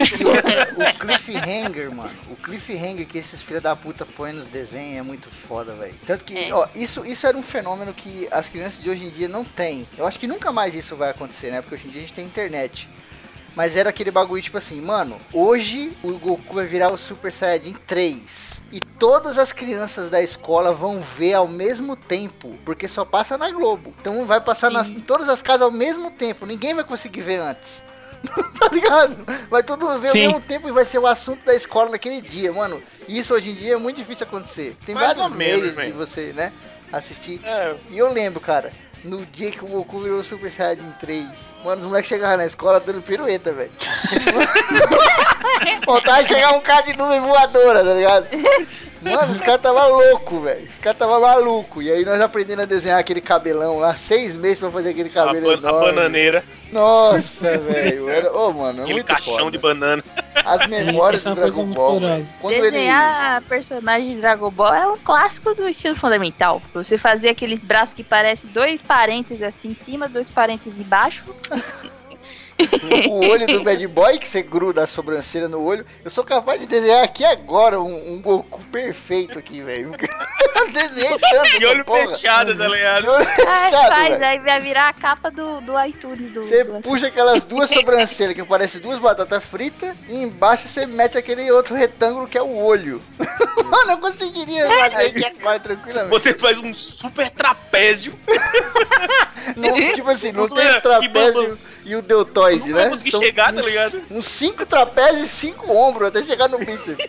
O cliffhanger, mano. O cliffhanger que esses filha da puta põem nos desenhos é muito foda, velho. Tanto que, É. ó, isso, isso era um fenômeno que as crianças de hoje em dia não têm. Eu acho que nunca mais isso vai acontecer, né? Porque hoje em dia a gente tem internet. Mas era aquele bagulho tipo assim, mano, hoje o Goku vai virar o Super Saiyajin 3. E todas as crianças da escola vão ver ao mesmo tempo, porque só passa na Globo. Então vai passar nas, em todas as casas ao mesmo tempo. Ninguém vai conseguir ver antes. tá ligado? Vai todo mundo ver ao Sim. mesmo tempo e vai ser o assunto da escola naquele dia, mano. Isso hoje em dia é muito difícil acontecer. Tem Mais vários meios de você, né, assistir. É, E eu lembro, cara, no dia que o Goku virou Super Saiyajin 3, mano, os moleques chegavam na escola dando pirueta, velho. Vontade de chegar um cara de nuvem voadora, tá ligado? Mano, os caras tava louco, velho. Os caras tava maluco. E aí nós aprendendo a desenhar aquele cabelão lá, seis meses pra fazer aquele a, cabelo ban- a enorme. bananeira, Nossa, velho. Era... Ô, mano, é aquele muito caixão foda. de banana. As memórias do Dragon Ball. Quando ele... Desenhar personagem de Dragon Ball é um clássico do ensino fundamental. Você fazer aqueles braços que parecem dois parênteses assim em cima, dois parênteses embaixo. o olho do bad boy que você gruda a sobrancelha no olho. Eu sou capaz de desenhar aqui agora um, um Goku perfeito aqui, velho. Eu Desenhei tanto. E essa olho porra. fechado, tá ligado? olho Ai, fechado, faz, aí vai virar a capa do, do iTunes do. Você do- puxa aquelas duas sobrancelhas que parecem duas batatas fritas e embaixo você mete aquele outro retângulo que é o olho. Mano, eu conseguiria fazer isso agora tranquilamente. Você faz um super trapézio. Não, tipo assim, não tem o trapézio e o deltoide, Não né? conseguir chegar, tá uns- ligado? Uns cinco trapézios e cinco ombros até chegar no bíceps.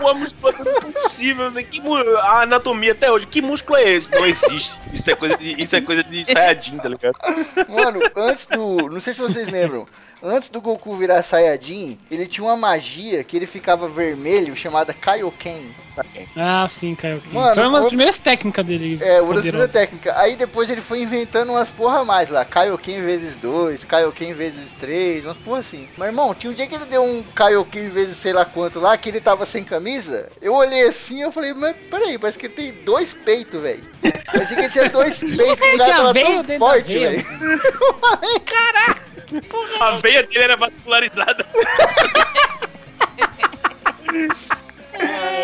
Uma musculatura com possível. Sei que a anatomia até hoje. Que músculo é esse? Não existe. Isso é coisa de, isso é coisa de Saiyajin, tá ligado? Mano, antes do. Não sei se vocês lembram. Antes do Goku virar Saiyajin, ele tinha uma magia que ele ficava vermelho chamada Kaioken. Ah, sim, Caio. Mano, Foi uma das primeiras técnicas dele. É, uma das primeiras técnicas. Aí depois ele foi inventando umas porra a mais lá. Kaioken vezes 2, Kaioken vezes 3, umas porra assim. Mas irmão, tinha um dia que ele deu um Kaioken vezes sei lá quanto lá, que ele tava sem camisa. Eu olhei assim eu falei, mas peraí, parece que ele tem dois peitos, velho. Parecia que ele tinha dois peitos, o cara tava tão forte, velho. Eu falei, caraca. A veia dele era vascularizada.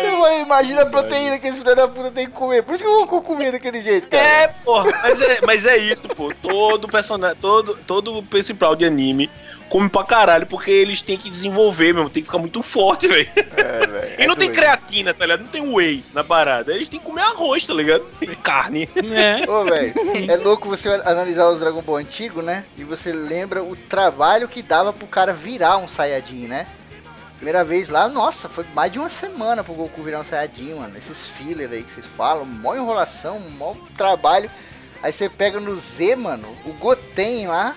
Eu falei, imagina a proteína que esse filho da puta tem que comer. Por isso que eu vou comer daquele jeito, cara. É, porra, mas é, mas é isso, pô. Todo personagem, todo, todo principal de anime come pra caralho, porque eles têm que desenvolver mesmo, tem que ficar muito forte, velho. É, velho. E não é tem doido. creatina, tá ligado? Não tem whey na parada. Eles têm que comer arroz, tá ligado? E carne. É. Ô, velho, é louco você analisar os Dragon Ball antigo, né? E você lembra o trabalho que dava pro cara virar um Saiyajin, né? Primeira vez lá, nossa, foi mais de uma semana pro Goku virar um Saiyajin, mano. Esses filler aí que vocês falam, mó enrolação, mó trabalho. Aí você pega no Z, mano, o Goten lá,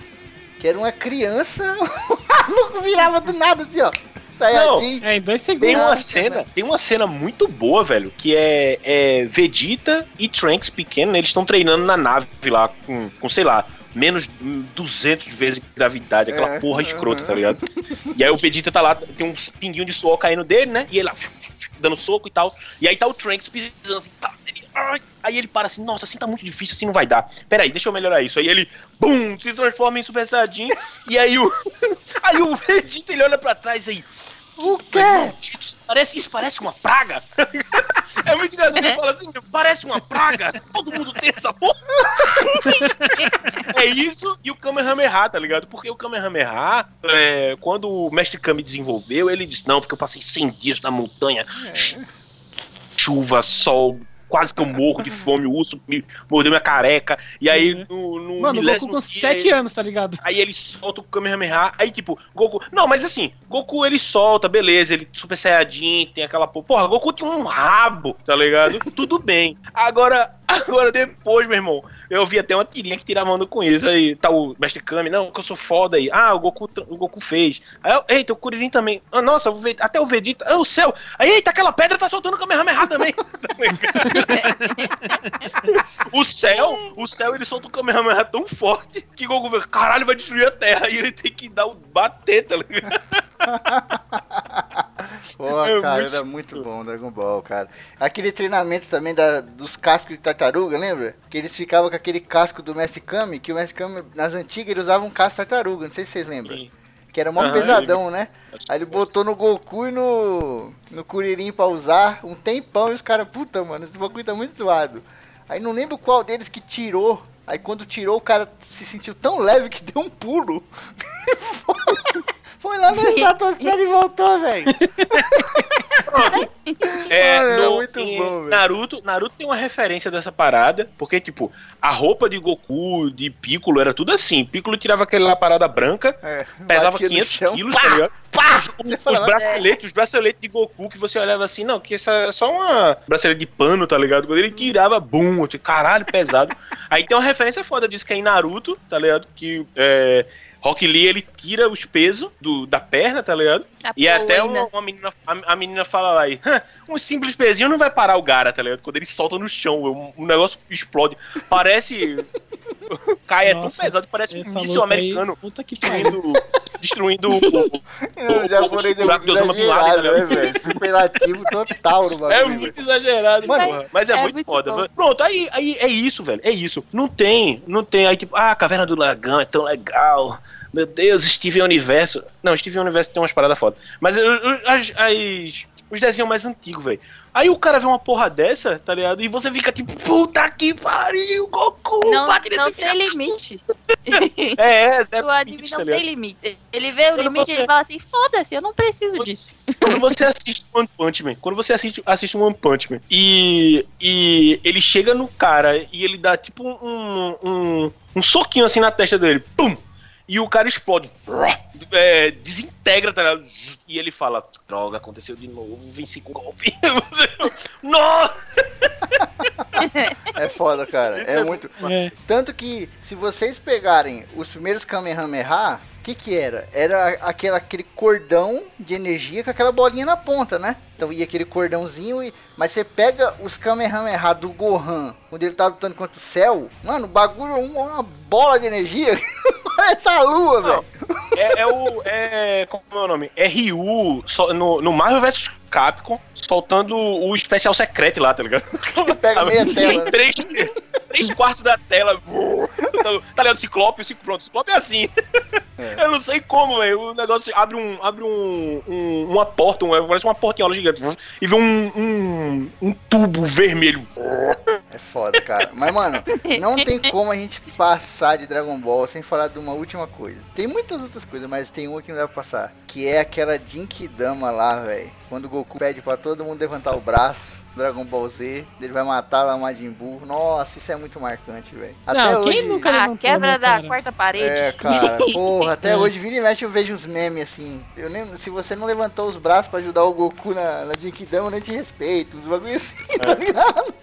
que era uma criança, o maluco virava do nada assim, ó. Saiyajin. É, em dois segundos. Tem uma Nossa, cena, tem uma cena muito boa, velho, que é, é Vegeta e Trunks pequeno, né, eles estão treinando na nave lá com, com sei lá, menos hum, 200 vezes gravidade, aquela É, porra escrota, aham. tá ligado? E aí o Vegeta tá lá, tem um pinguinho de suor caindo dele, né? E ele lá dando soco e tal. E aí tá o Trunks pisando assim, tá, ele, ai, aí ele para assim, nossa, assim tá muito difícil, assim não vai dar. Pera aí, deixa eu melhorar isso. Aí ele, bum, se transforma em Super Saiyajin. e aí o aí o Vegeta ele olha pra trás aí, O quê? maldito, isso parece, isso parece uma praga. é muito engraçado. Ele fala assim, parece uma praga. Todo mundo tem essa porra. é isso e o Kamehameha, tá ligado? Porque o Kamehameha, é, quando o Mestre Kami desenvolveu, ele disse, não, porque eu passei 100 dias na montanha. Chuva, sol, quase que eu morro de fome, o urso me mordeu minha careca. E aí, no, no Mano, o Goku com dia, 7 ele- anos, tá ligado? Aí ele solta o Kamehameha, aí tipo, Goku. Não, mas assim, Goku ele solta, beleza, ele Super Saiyajin, tem aquela porra. Porra, Goku tem um rabo, tá ligado? Tudo bem. Agora, agora depois, meu irmão, eu vi até uma tirinha que tirava onda com isso. Aí tá o Mestre Kami, não, que eu sou foda aí. Ah, o Goku, o Goku fez. Aí, eu, eita, o Kuririn também. Ah, nossa, o Ve- até o Vegeta. Ah, o céu. Aí, eita, aquela pedra tá soltando o Kamehameha também. O céu, o céu ele solta o Kamehameha tão forte que Goku vê, caralho, vai destruir a Terra. E ele tem que dar o bater, tá ligado? Pô, É cara, muito era muito bom Dragon Ball, cara. Aquele treinamento também da, dos cascos de tartaruga, lembra? Que eles ficavam com aquele casco do Messi Kami, que o Messi Kami, nas antigas, ele usava um casco de tartaruga, não sei se vocês lembram. Sim. Que era mó Aham, pesadão, né? Aí ele botou no Goku e no, no Kuririn pra usar um tempão e os caras, puta, mano, esse bagulho tá muito zoado. Aí não lembro qual deles que tirou. Aí quando tirou, o cara se sentiu tão leve que deu um pulo. foi, lá na estratosfera e voltou, velho. É, Mano, era no, muito em bom, velho. Naruto, Naruto tem uma referência dessa parada, porque, tipo, a roupa de Goku, de Piccolo, era tudo assim. Piccolo tirava aquela parada branca, É, pesava batia no 500 chão, quilos, pá, tá ligado? pá! Os, os braceletes, os braceletes de Goku que você olhava assim, não, que isso é só uma bracelete de pano, tá ligado? Quando ele tirava, bum, caralho, pesado. Aí tem uma referência foda disso que é em Naruto, tá ligado? Que é, Rock Lee ele tira os pesos do, da perna, tá ligado? A E até uma, uma menina, a, a menina fala lá aí, "Hã, um simples pezinho não vai parar o Gara, tá ligado? Quando ele solta no chão, o, o negócio explode. Parece. Cai, é tão pesado, parece um míssil luta aí, americano Puta que pariu. destruindo. destruindo o- O japonês é muito exagerado, tá né, velho? Superlativo total no bagulho. É muito exagerado, Mano, porra. Mas é, é muito, muito foda. bom. Pronto, aí, aí é isso, velho. É isso. Não tem, não tem. Aí, tipo, ah, a Caverna do Lagão é tão legal. Meu Deus, Steven Universo. Não, Steven Universo tem umas paradas foda. Mas as, as- os desenhos mais antigos, velho. Aí o cara vê uma porra dessa, tá ligado? E você fica tipo, puta que pariu, Goku, Não, bate não tem limites. É, é, é o anime limite, não tá tem limite. Ele vê o Quando limite e você- ele fala assim, foda-se, eu não preciso disso. Quando você assiste One Punch Man, quando você assiste, assiste One Punch Man e, e ele chega no cara e ele dá tipo um, um, um soquinho assim na testa dele, pum! E o cara explode. É, desintegra, tá ligado? E ele fala: Droga, aconteceu de novo, venci com golpe. Nossa! É foda, cara. É é muito. É. Tanto que, se vocês pegarem os primeiros Kamehameha, o que que era? Era aquela, aquele cordão de energia com aquela bolinha na ponta, né? Então ia aquele cordãozinho, e... mas você pega os Kamehameha do Gohan, quando ele tá lutando contra o céu, mano, o bagulho é uma bola de energia. Parece a lua, velho. É, é o. É, como é o nome? É Ryu só- no, no Marvel vs Capcom, soltando o especial secreto lá, tá ligado? Pega meia tela. né? Três, três quartos da tela. Tá ligado? Ciclope, o Ciclope, pronto, o Ciclope é assim. É. Eu não sei como, velho. O negócio abre um. Abre um. um- uma porta, um, parece uma portinhola gigante. E vê um, um, um tubo vermelho. É foda, cara. Mas, mano, não tem como a gente passar de Dragon Ball sem falar de uma última coisa. Tem muitas outras coisas, mas tem uma que não dá pra passar. Que é aquela Jinkidama lá, velho. Quando o Goku pede pra todo mundo levantar o braço. Dragon Ball Z, ele vai matar lá o Majin Buu. Nossa, isso é muito marcante, velho. Até Não, quem hoje. nunca- A levantou, quebra né, da cara? quarta parede. É, cara, porra, até É. hoje vira e mexe eu vejo uns memes assim. Eu nem, se você não levantou os braços pra ajudar o Goku na, na Jinkidama, eu nem te respeito. Os bagulho assim, tá ligado?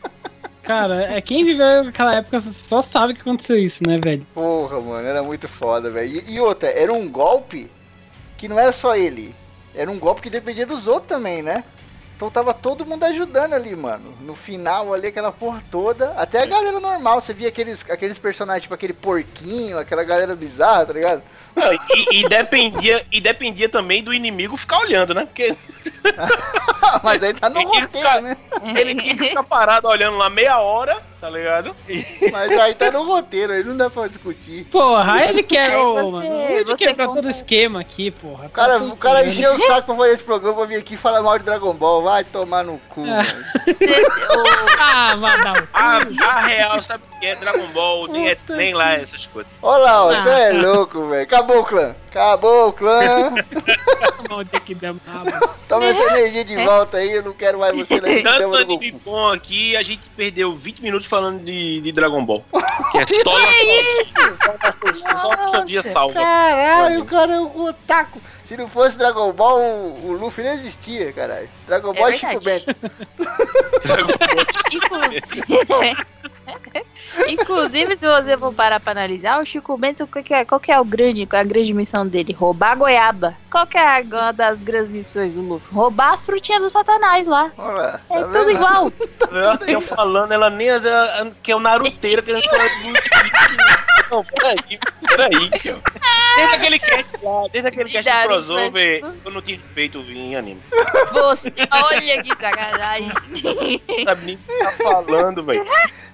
Cara, é quem viveu naquela época só sabe que aconteceu isso, né, velho? Porra, mano, era muito foda, velho. E, e outra, era um golpe que não era só ele. Era um golpe que dependia dos outros também, né? Então tava todo mundo ajudando ali, mano. No final ali, aquela porra toda. Até a galera normal. Você via aqueles, aqueles personagens, tipo aquele porquinho, aquela galera bizarra, tá ligado? E, e dependia, e dependia também do inimigo ficar olhando, né? Porque Mas aí tá no roteiro, ficar- né? ele ficar parado olhando lá meia hora, tá ligado? Mas aí tá no roteiro, aí não dá pra discutir. Porra, aí ele quer, ô, você- mano. Ele quebra todo o esquema aqui, porra. O cara, Tá o cara encheu o saco pra fazer esse programa pra vir aqui falar mal de Dragon Ball. Vai tomar no cu, É. mano. Ah, a, a real, sabe o que é Dragon Ball? Nem, é- nem lá essas coisas. Olha lá, ó, Ah. você é louco, velho. Acabou o clã. Acabou o clã. Que. Toma essa energia de volta aí, eu não quero mais você na Tanto anime bom aqui, a gente perdeu 20 minutos falando de, de Dragon Ball. Que é só nostalgia. Só nostalgia salva. Caralho, o cara é um otaku. Se não fosse Dragon Ball, o, o Luffy nem existia, caralho. Dragon É Ball é Chico verdade. Bento. Dragon Ball. Inclusive, Inclusive, se você for parar pra analisar, o Chico Bento, qual que é, qual que é o grande, é a grande missão dele? Roubar a goiaba. Qual que é a- uma das grandes missões do Luffy? Roubar as frutinhas do satanás lá. Olha lá. É tá tudo vendo? igual. Ela tinha falando, ela nem ela, que é o Naruteiro querendo falar de muito. Não, peraí, peraí. Desde aquele cast lá, desde aquele cast do crossover, mas- eu não tinha respeito em anime. Você, olha que sacanagem. Não sabe nem o que tá falando, velho.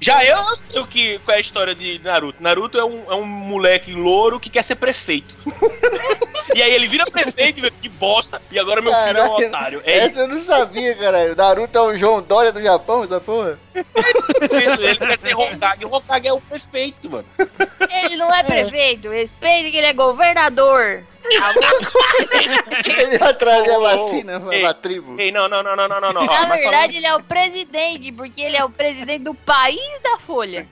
Já eu não sei o que, qual é a história de Naruto. Naruto é um, é um moleque louro que quer ser prefeito. e aí ele vira prefeito e vê, que bosta. E agora meu filho é um otário. É Essa eu não sabia, caralho. Naruto é o João Dória do Japão, essa porra? Ele quer ser Hokage. O Hokage é o prefeito, mano. Ele não é prefeito, respeite que ele é governador. Ele vai trazer a Ô, ô, vacina ei, pra tribo. Ei, não, não, não, não, não, não. Na verdade, ele é o presidente, porque ele é o presidente do país da Folha.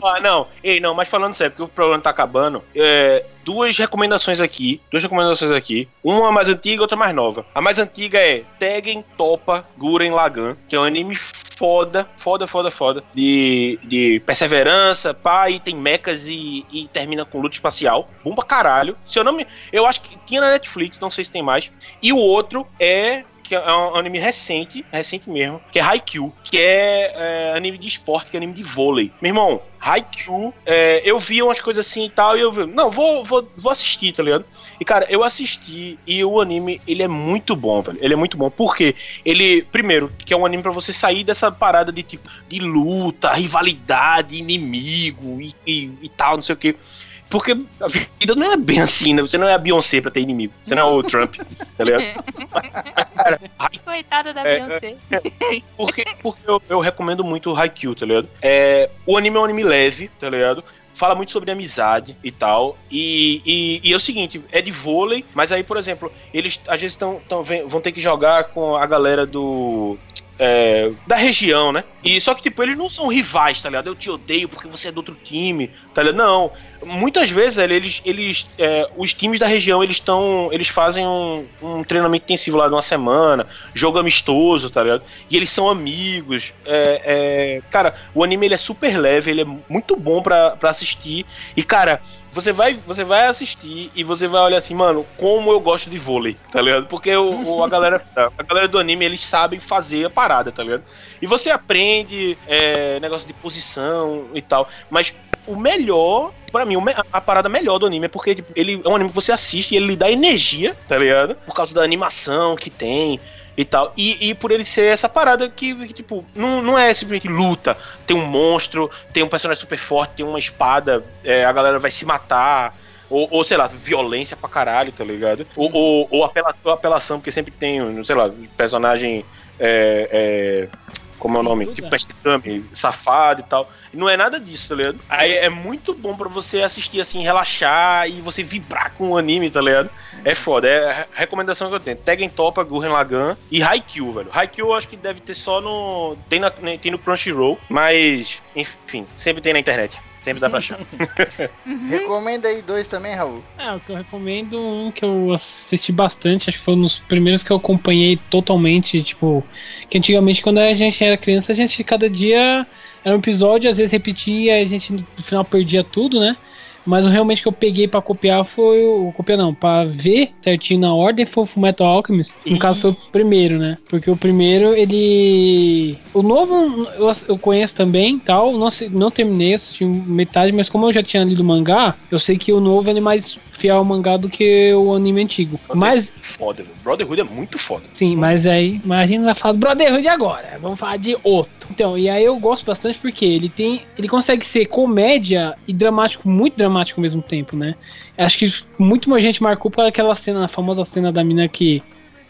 Ah. Ah, não, ei, não, mas falando sério, porque o programa tá acabando. É, duas recomendações aqui. Duas recomendações aqui. Uma mais antiga e outra mais nova. A mais antiga é Tegen Topa Guren Lagan, que é um anime foda, foda, foda, foda. De, de perseverança, pá, e tem mechas e, e termina com luta espacial. Bom pra caralho. Se eu não me. Eu acho que tinha na Netflix, não sei se tem mais. E o outro é que é um anime recente, recente mesmo, que é Haikyuu, que é, é, anime de esporte, que é anime de vôlei. Meu irmão, Haikyuu, é, eu vi umas coisas assim e tal, e eu vi, não, vou, vou, vou assistir, tá ligado? E cara, eu assisti e o anime, ele é muito bom, velho. Ele é muito bom, porque ele, primeiro, que é um anime pra você sair dessa parada de tipo, de luta, rivalidade, inimigo e, e, e tal, não sei o que. Porque a vida não é bem assim, né? Você não é a Beyoncé pra ter inimigo. Você não é o Trump, tá ligado? Cara, Coitada da É, Beyoncé. porque, porque eu, eu recomendo muito o Haikyuu, tá ligado? É, o anime é um anime leve, tá ligado? Fala muito sobre amizade e tal. E, e, e é o seguinte, é de vôlei, mas aí, por exemplo, eles às vezes tão, tão, vão ter que jogar com a galera do. É, da região, né? E só que, tipo, eles não são rivais, tá ligado? Eu te odeio porque você é do outro time, tá ligado? Não. Muitas vezes eles, eles é, os times da região eles estão, eles fazem um, um, treinamento intensivo lá de uma semana, jogo amistoso, tá ligado? E eles são amigos. É, é, cara, o anime ele é super leve, ele é muito bom pra, pra assistir. E cara, você vai, você vai assistir e você vai olhar assim, mano, como eu gosto de vôlei, tá ligado? Porque o, o a galera, a galera do anime eles sabem fazer a parada, tá ligado? E você aprende é, negócio de posição e tal, mas o melhor Pra mim, a parada melhor do anime é porque tipo, ele é um anime que você assiste e ele lhe dá energia, tá ligado? Por causa da animação que tem e tal. E, e por ele ser essa parada que, que, tipo, não, não é simplesmente luta. Tem um monstro, tem um personagem super forte, tem uma espada, é, a galera vai se matar. Ou, ou, sei lá, violência pra caralho, tá ligado? Ou, ou, ou, apela, apelação, porque sempre tem, sei lá, personagem. É, é, como é o nome? Tipo Pesticame, safado e tal. Não é nada disso, tá ligado? Aí é muito bom para você assistir assim, relaxar e você vibrar com o anime, tá ligado? É foda, é a recomendação que eu tenho. Tekken Topa, Gurren Lagann e Haikyuu, velho. Haikyuu eu acho que deve ter só no. Tem, na, tem no Crunchyroll, mas, enfim, sempre tem na internet. Sempre dá pra achar. Uhum. Recomenda aí dois também, Raul. É, o que eu recomendo, um que eu assisti bastante, acho que foi um dos primeiros que eu acompanhei totalmente, tipo, que antigamente quando a gente era criança, a gente cada dia era um episódio, às vezes repetia, a gente no final perdia tudo, né? Mas o realmente que eu peguei para copiar foi o. Copiar não, pra ver certinho na ordem foi o Fullmetal Alchemist. No caso foi o primeiro, né? Porque o primeiro, ele. O novo eu, eu conheço também tal. Não, não terminei, assisti metade, mas como eu já tinha lido o mangá, eu sei que o novo ele é mais fiel ao mangá do que o anime antigo. Mas. Foda, Brotherhood é muito foda. Sim, mas aí, imagina vai falar do Brotherhood agora. Vamos falar de outro. Então, e aí eu gosto bastante porque ele tem. Ele consegue ser comédia e dramático, muito dramático ao mesmo tempo, né? Acho que muito mais gente marcou por aquela cena, a famosa cena da mina que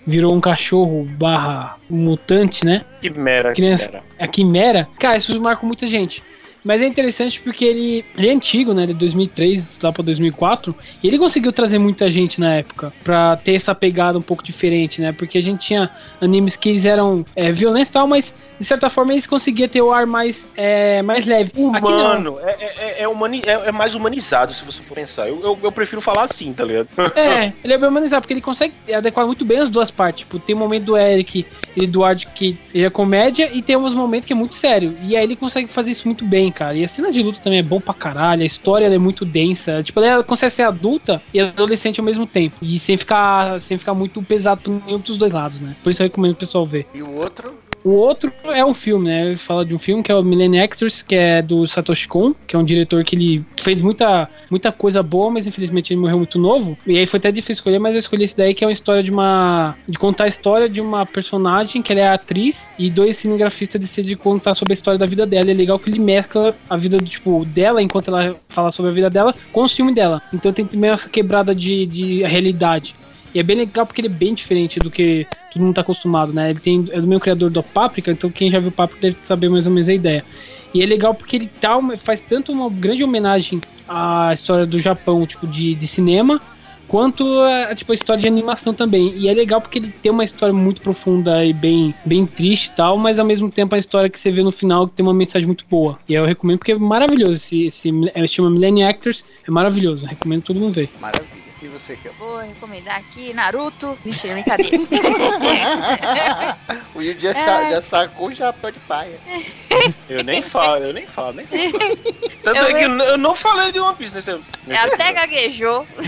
virou um cachorro barra mutante, né? Quimera, Criança, quimera. A quimera. Cara, isso marcou muita gente. Mas é interessante porque ele, ele é antigo, né? De 2003 lá pra 2004. E ele conseguiu trazer muita gente na época pra ter essa pegada um pouco diferente, né? Porque a gente tinha animes que eles eram é, violentos e tal, mas de certa forma eles conseguiam ter o ar mais, é, mais leve. Humano, é, é, é, humani é, é, mais humanizado, se você for pensar. Eu, eu, eu, prefiro falar assim, tá ligado? É, ele é bem humanizado, porque ele consegue adequar muito bem as duas partes. Tipo, tem o momento do Eric e do Eduardo que ele é comédia, e tem uns momentos que é muito sério. E aí ele consegue fazer isso muito bem, cara. E a cena de luta também é bom pra caralho, a história é muito densa. Tipo, ela consegue ser adulta e adolescente ao mesmo tempo. E sem ficar, sem ficar muito pesado por nenhum dos dois lados, né? Por isso eu recomendo o pessoal ver. E o outro? O outro é um filme, né? Ele fala de um filme que é o Millennium Actors, que é do Satoshi Kon, que é um diretor que ele fez muita, muita coisa boa, mas infelizmente ele morreu muito novo. E aí foi até difícil escolher, mas eu escolhi esse daí que é uma história de uma. de contar a história de uma personagem que ela é atriz e dois cinegrafistas decidem contar sobre a história da vida dela. E é legal que ele mescla a vida tipo, dela, enquanto ela fala sobre a vida dela, com o filme dela. Então tem também essa quebrada de, de realidade. E é bem legal porque ele é bem diferente do que todo mundo tá acostumado, né? Ele tem, é do meu criador do Páprica, então quem já viu Páprica deve saber mais ou menos a ideia. E é legal porque ele tá, faz tanto uma grande homenagem à história do Japão, tipo, de, de cinema, quanto a, tipo, a história de animação também. E é legal porque ele tem uma história muito profunda e bem, bem triste e tal, mas ao mesmo tempo a história que você vê no final que tem uma mensagem muito boa. E eu recomendo porque é maravilhoso. Esse, esse é, chama Millennium Actors, é maravilhoso. recomendo todo mundo ver. Maravilha. E você, quer? Vou recomendar aqui Naruto. Mentira, brincadeira. o Yu já, é... já sacou o chapéu de paia. Eu nem falo, eu nem falo, nem falo. Tanto eu é que eu, eu não falei de One Piece nesse, nesse Até gaguejou.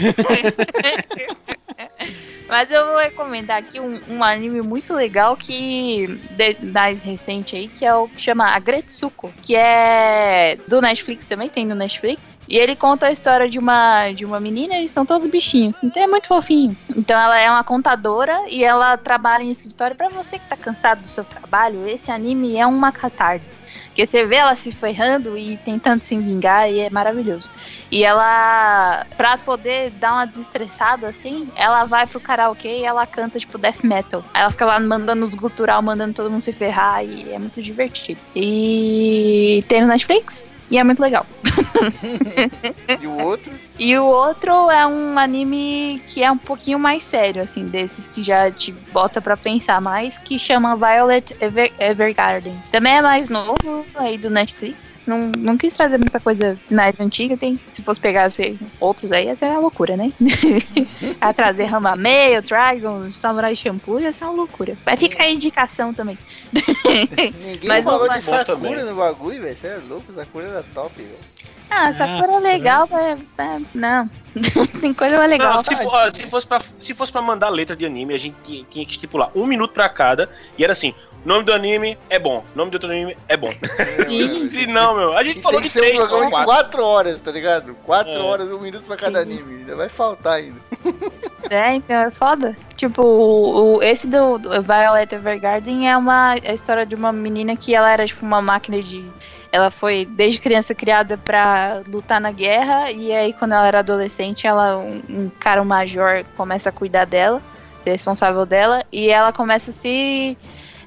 Mas eu vou recomendar aqui um, um anime muito legal que de, mais recente aí, que é o que chama Agretsuko, que é do Netflix também, tem no Netflix. E ele conta a história de uma de uma menina, eles são todos bichinhos. Então é muito fofinho. Então ela é uma contadora e ela trabalha em escritório para você que tá cansado do seu trabalho. Esse anime é uma catarse. Porque você vê ela se ferrando e tentando se vingar e é maravilhoso. E ela, pra poder dar uma desestressada assim, ela vai pro karaokê e ela canta tipo death metal. Aí ela fica lá mandando os gutural, mandando todo mundo se ferrar e é muito divertido. E tem no Netflix? E é muito legal. E o outro? E o outro é um anime que é um pouquinho mais sério, assim, desses que já te bota pra pensar mais, que chama Violet Ever Evergarden. Também é mais novo, aí do Netflix. Não, não quis trazer muita coisa mais antiga, tem, se fosse pegar sei, outros aí, ia ser uma loucura, né? a trazer Ramamei, o Dragon, Samurai Champloo, ia ser uma loucura. Vai ficar a indicação também. Ninguém Mas falou de Sakura também. no bagulho, velho. Você é louco, Sakura era top, velho. Ah, Sakura é legal, é, é, não. tem coisa mais legal. Não, se, for- ó, se fosse pra, se fosse pra mandar letra de anime, a gente tinha, tinha que estipular um minuto pra cada. E era assim: nome do anime é bom, nome do outro anime é bom. se não, meu, a gente falou de que ser um três, programa quatro. 4 horas, tá ligado? 4 É. horas, um minuto pra cada Sim. anime. Ainda vai faltar ainda. É, então é foda. Tipo, o, o- esse do, do Violet Evergarden é uma é a história de uma menina que ela era tipo uma máquina de. Ela foi desde criança criada pra lutar na guerra, e aí quando ela era adolescente, ela um, um cara um major começa a cuidar dela, ser responsável dela, e ela começa a se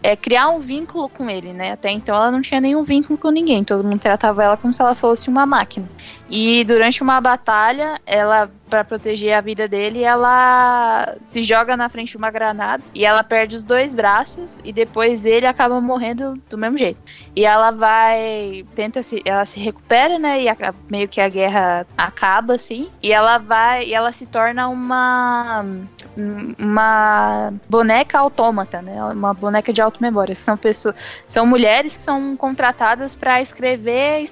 é, criar um vínculo com ele, né? Até então ela não tinha nenhum vínculo com ninguém, todo mundo tratava ela como se ela fosse uma máquina. E durante uma batalha, ela, para proteger a vida dele, ela se joga na frente de uma granada e ela perde os dois braços e depois ele acaba morrendo do mesmo jeito. E ela vai, tenta se, ela se recupera, né? E a- meio que a guerra acaba assim. E ela vai, e ela se torna uma uma boneca autômata, né? Uma boneca de auto-memória. São pessoas, são mulheres que são contratadas para escrever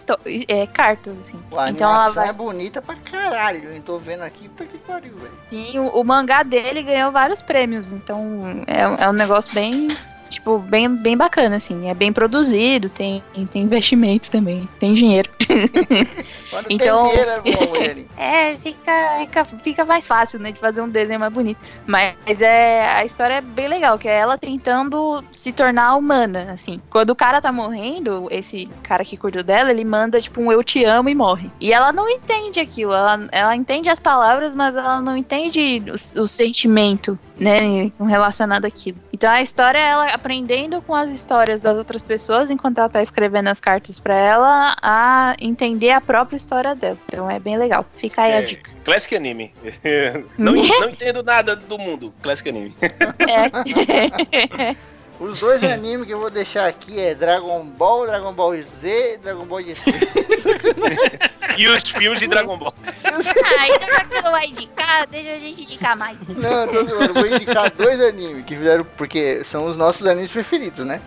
é, cartas, assim. A Então ela vai. é bonita pra caralho. Eu tô vendo aqui, puta que pariu, velho. Sim, o, o mangá dele ganhou vários prêmios, então é, é um negócio bem, tipo, bem, bem bacana, assim. É bem produzido, tem, tem investimento também, tem dinheiro. Então- tem dinheiro é bom, ele. É, fica, fica, fica mais fácil, né, de fazer um desenho mais bonito. Mas é, a história é bem legal, que é ela tentando se tornar humana, assim. Quando o cara tá morrendo, esse cara que cuidou dela, ele manda, tipo, um eu te amo e morre. E ela não entende aquilo, ela, ela entende as palavras, mas ela não entende o, o sentimento, né, relacionado àquilo. Então a história ela aprendendo com as histórias das outras pessoas, enquanto ela tá escrevendo as cartas pra ela, a entender a própria história dela. Então é bem legal. Fica aí a É, dica. Classic Anime. não, não entendo nada do mundo. Classic Anime. É. Os dois animes que eu vou deixar aqui é Dragon Ball, Dragon Ball Z, Dragon Ball GT. E os filmes de Dragon Ball. ah, então já que você não vai indicar, deixa a gente indicar mais. Não, tô zoando. Vou indicar dois animes que fizeram, porque são os nossos animes preferidos, né?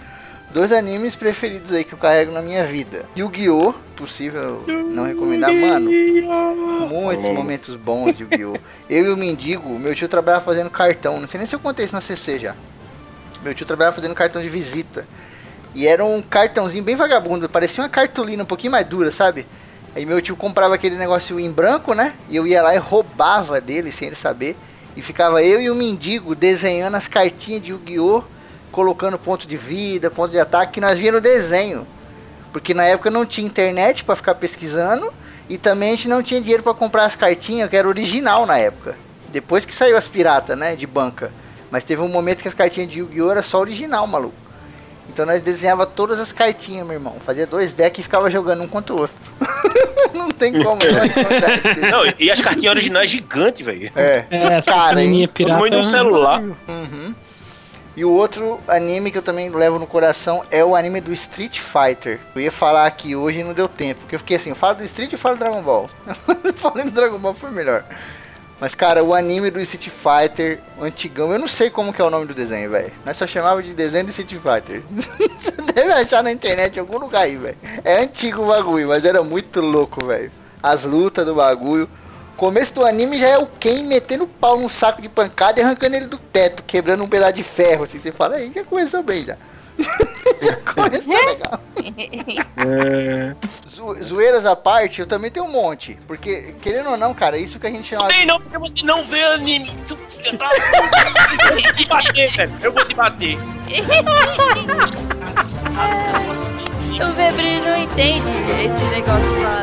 Dois animes preferidos aí que eu carrego na minha vida. Yu-Gi-Oh! Possível não recomendar, mano. Muitos momentos bons de Yu-Gi-Oh! Eu e o Mendigo, meu tio trabalhava fazendo cartão. Não sei nem se eu contei isso na CC já. Meu tio trabalhava fazendo cartão de visita. E era um cartãozinho bem vagabundo. Parecia uma cartolina um pouquinho mais dura, sabe? Aí meu tio comprava aquele negócio em branco, né? E eu ia lá e roubava dele sem ele saber. E ficava eu e o mendigo desenhando as cartinhas de Yu-Gi-Oh! Colocando ponto de vida, ponto de ataque, que nós via no desenho. Porque na época não tinha internet pra ficar pesquisando. E também a gente não tinha dinheiro pra comprar as cartinhas, que era original na época. Depois que saiu as piratas, né? De banca. Mas teve um momento que as cartinhas de Yu-Gi-Oh! era só original, maluco. Então nós desenhava todas as cartinhas, meu irmão. Fazia dois decks e ficava jogando um contra o outro. não tem como não desenho. Não, e as cartinhas originais gigantes, velho. É, É, cara, hein? pirata. tamanho de um celular. Uhum. E o outro anime que eu também levo no coração é o anime do Street Fighter. Eu ia falar aqui hoje e não deu tempo. Porque eu fiquei assim, eu falo do Street e falo do Dragon Ball. Falando do Dragon Ball foi melhor. Mas, cara, o anime do Street Fighter, antigão, eu não sei como que é o nome do desenho, velho. Nós só chamava de desenho do Street Fighter. Você deve achar na internet em algum lugar aí, velho. É antigo o bagulho, mas era muito louco, velho. As lutas do bagulho. Começo do anime já é o Ken metendo pau num saco de pancada e arrancando ele do teto, quebrando um pedaço de ferro. Assim, você fala, aí já começou bem já. já começou legal. Zo- zoeiras à parte, eu também tenho um monte. Porque, querendo ou não, cara, isso que a gente chama. Tem não, porque você não vê anime. Fica- tá- Eu vou te bater, velho. Eu vou te bater. o Febri não entende esse negócio lá.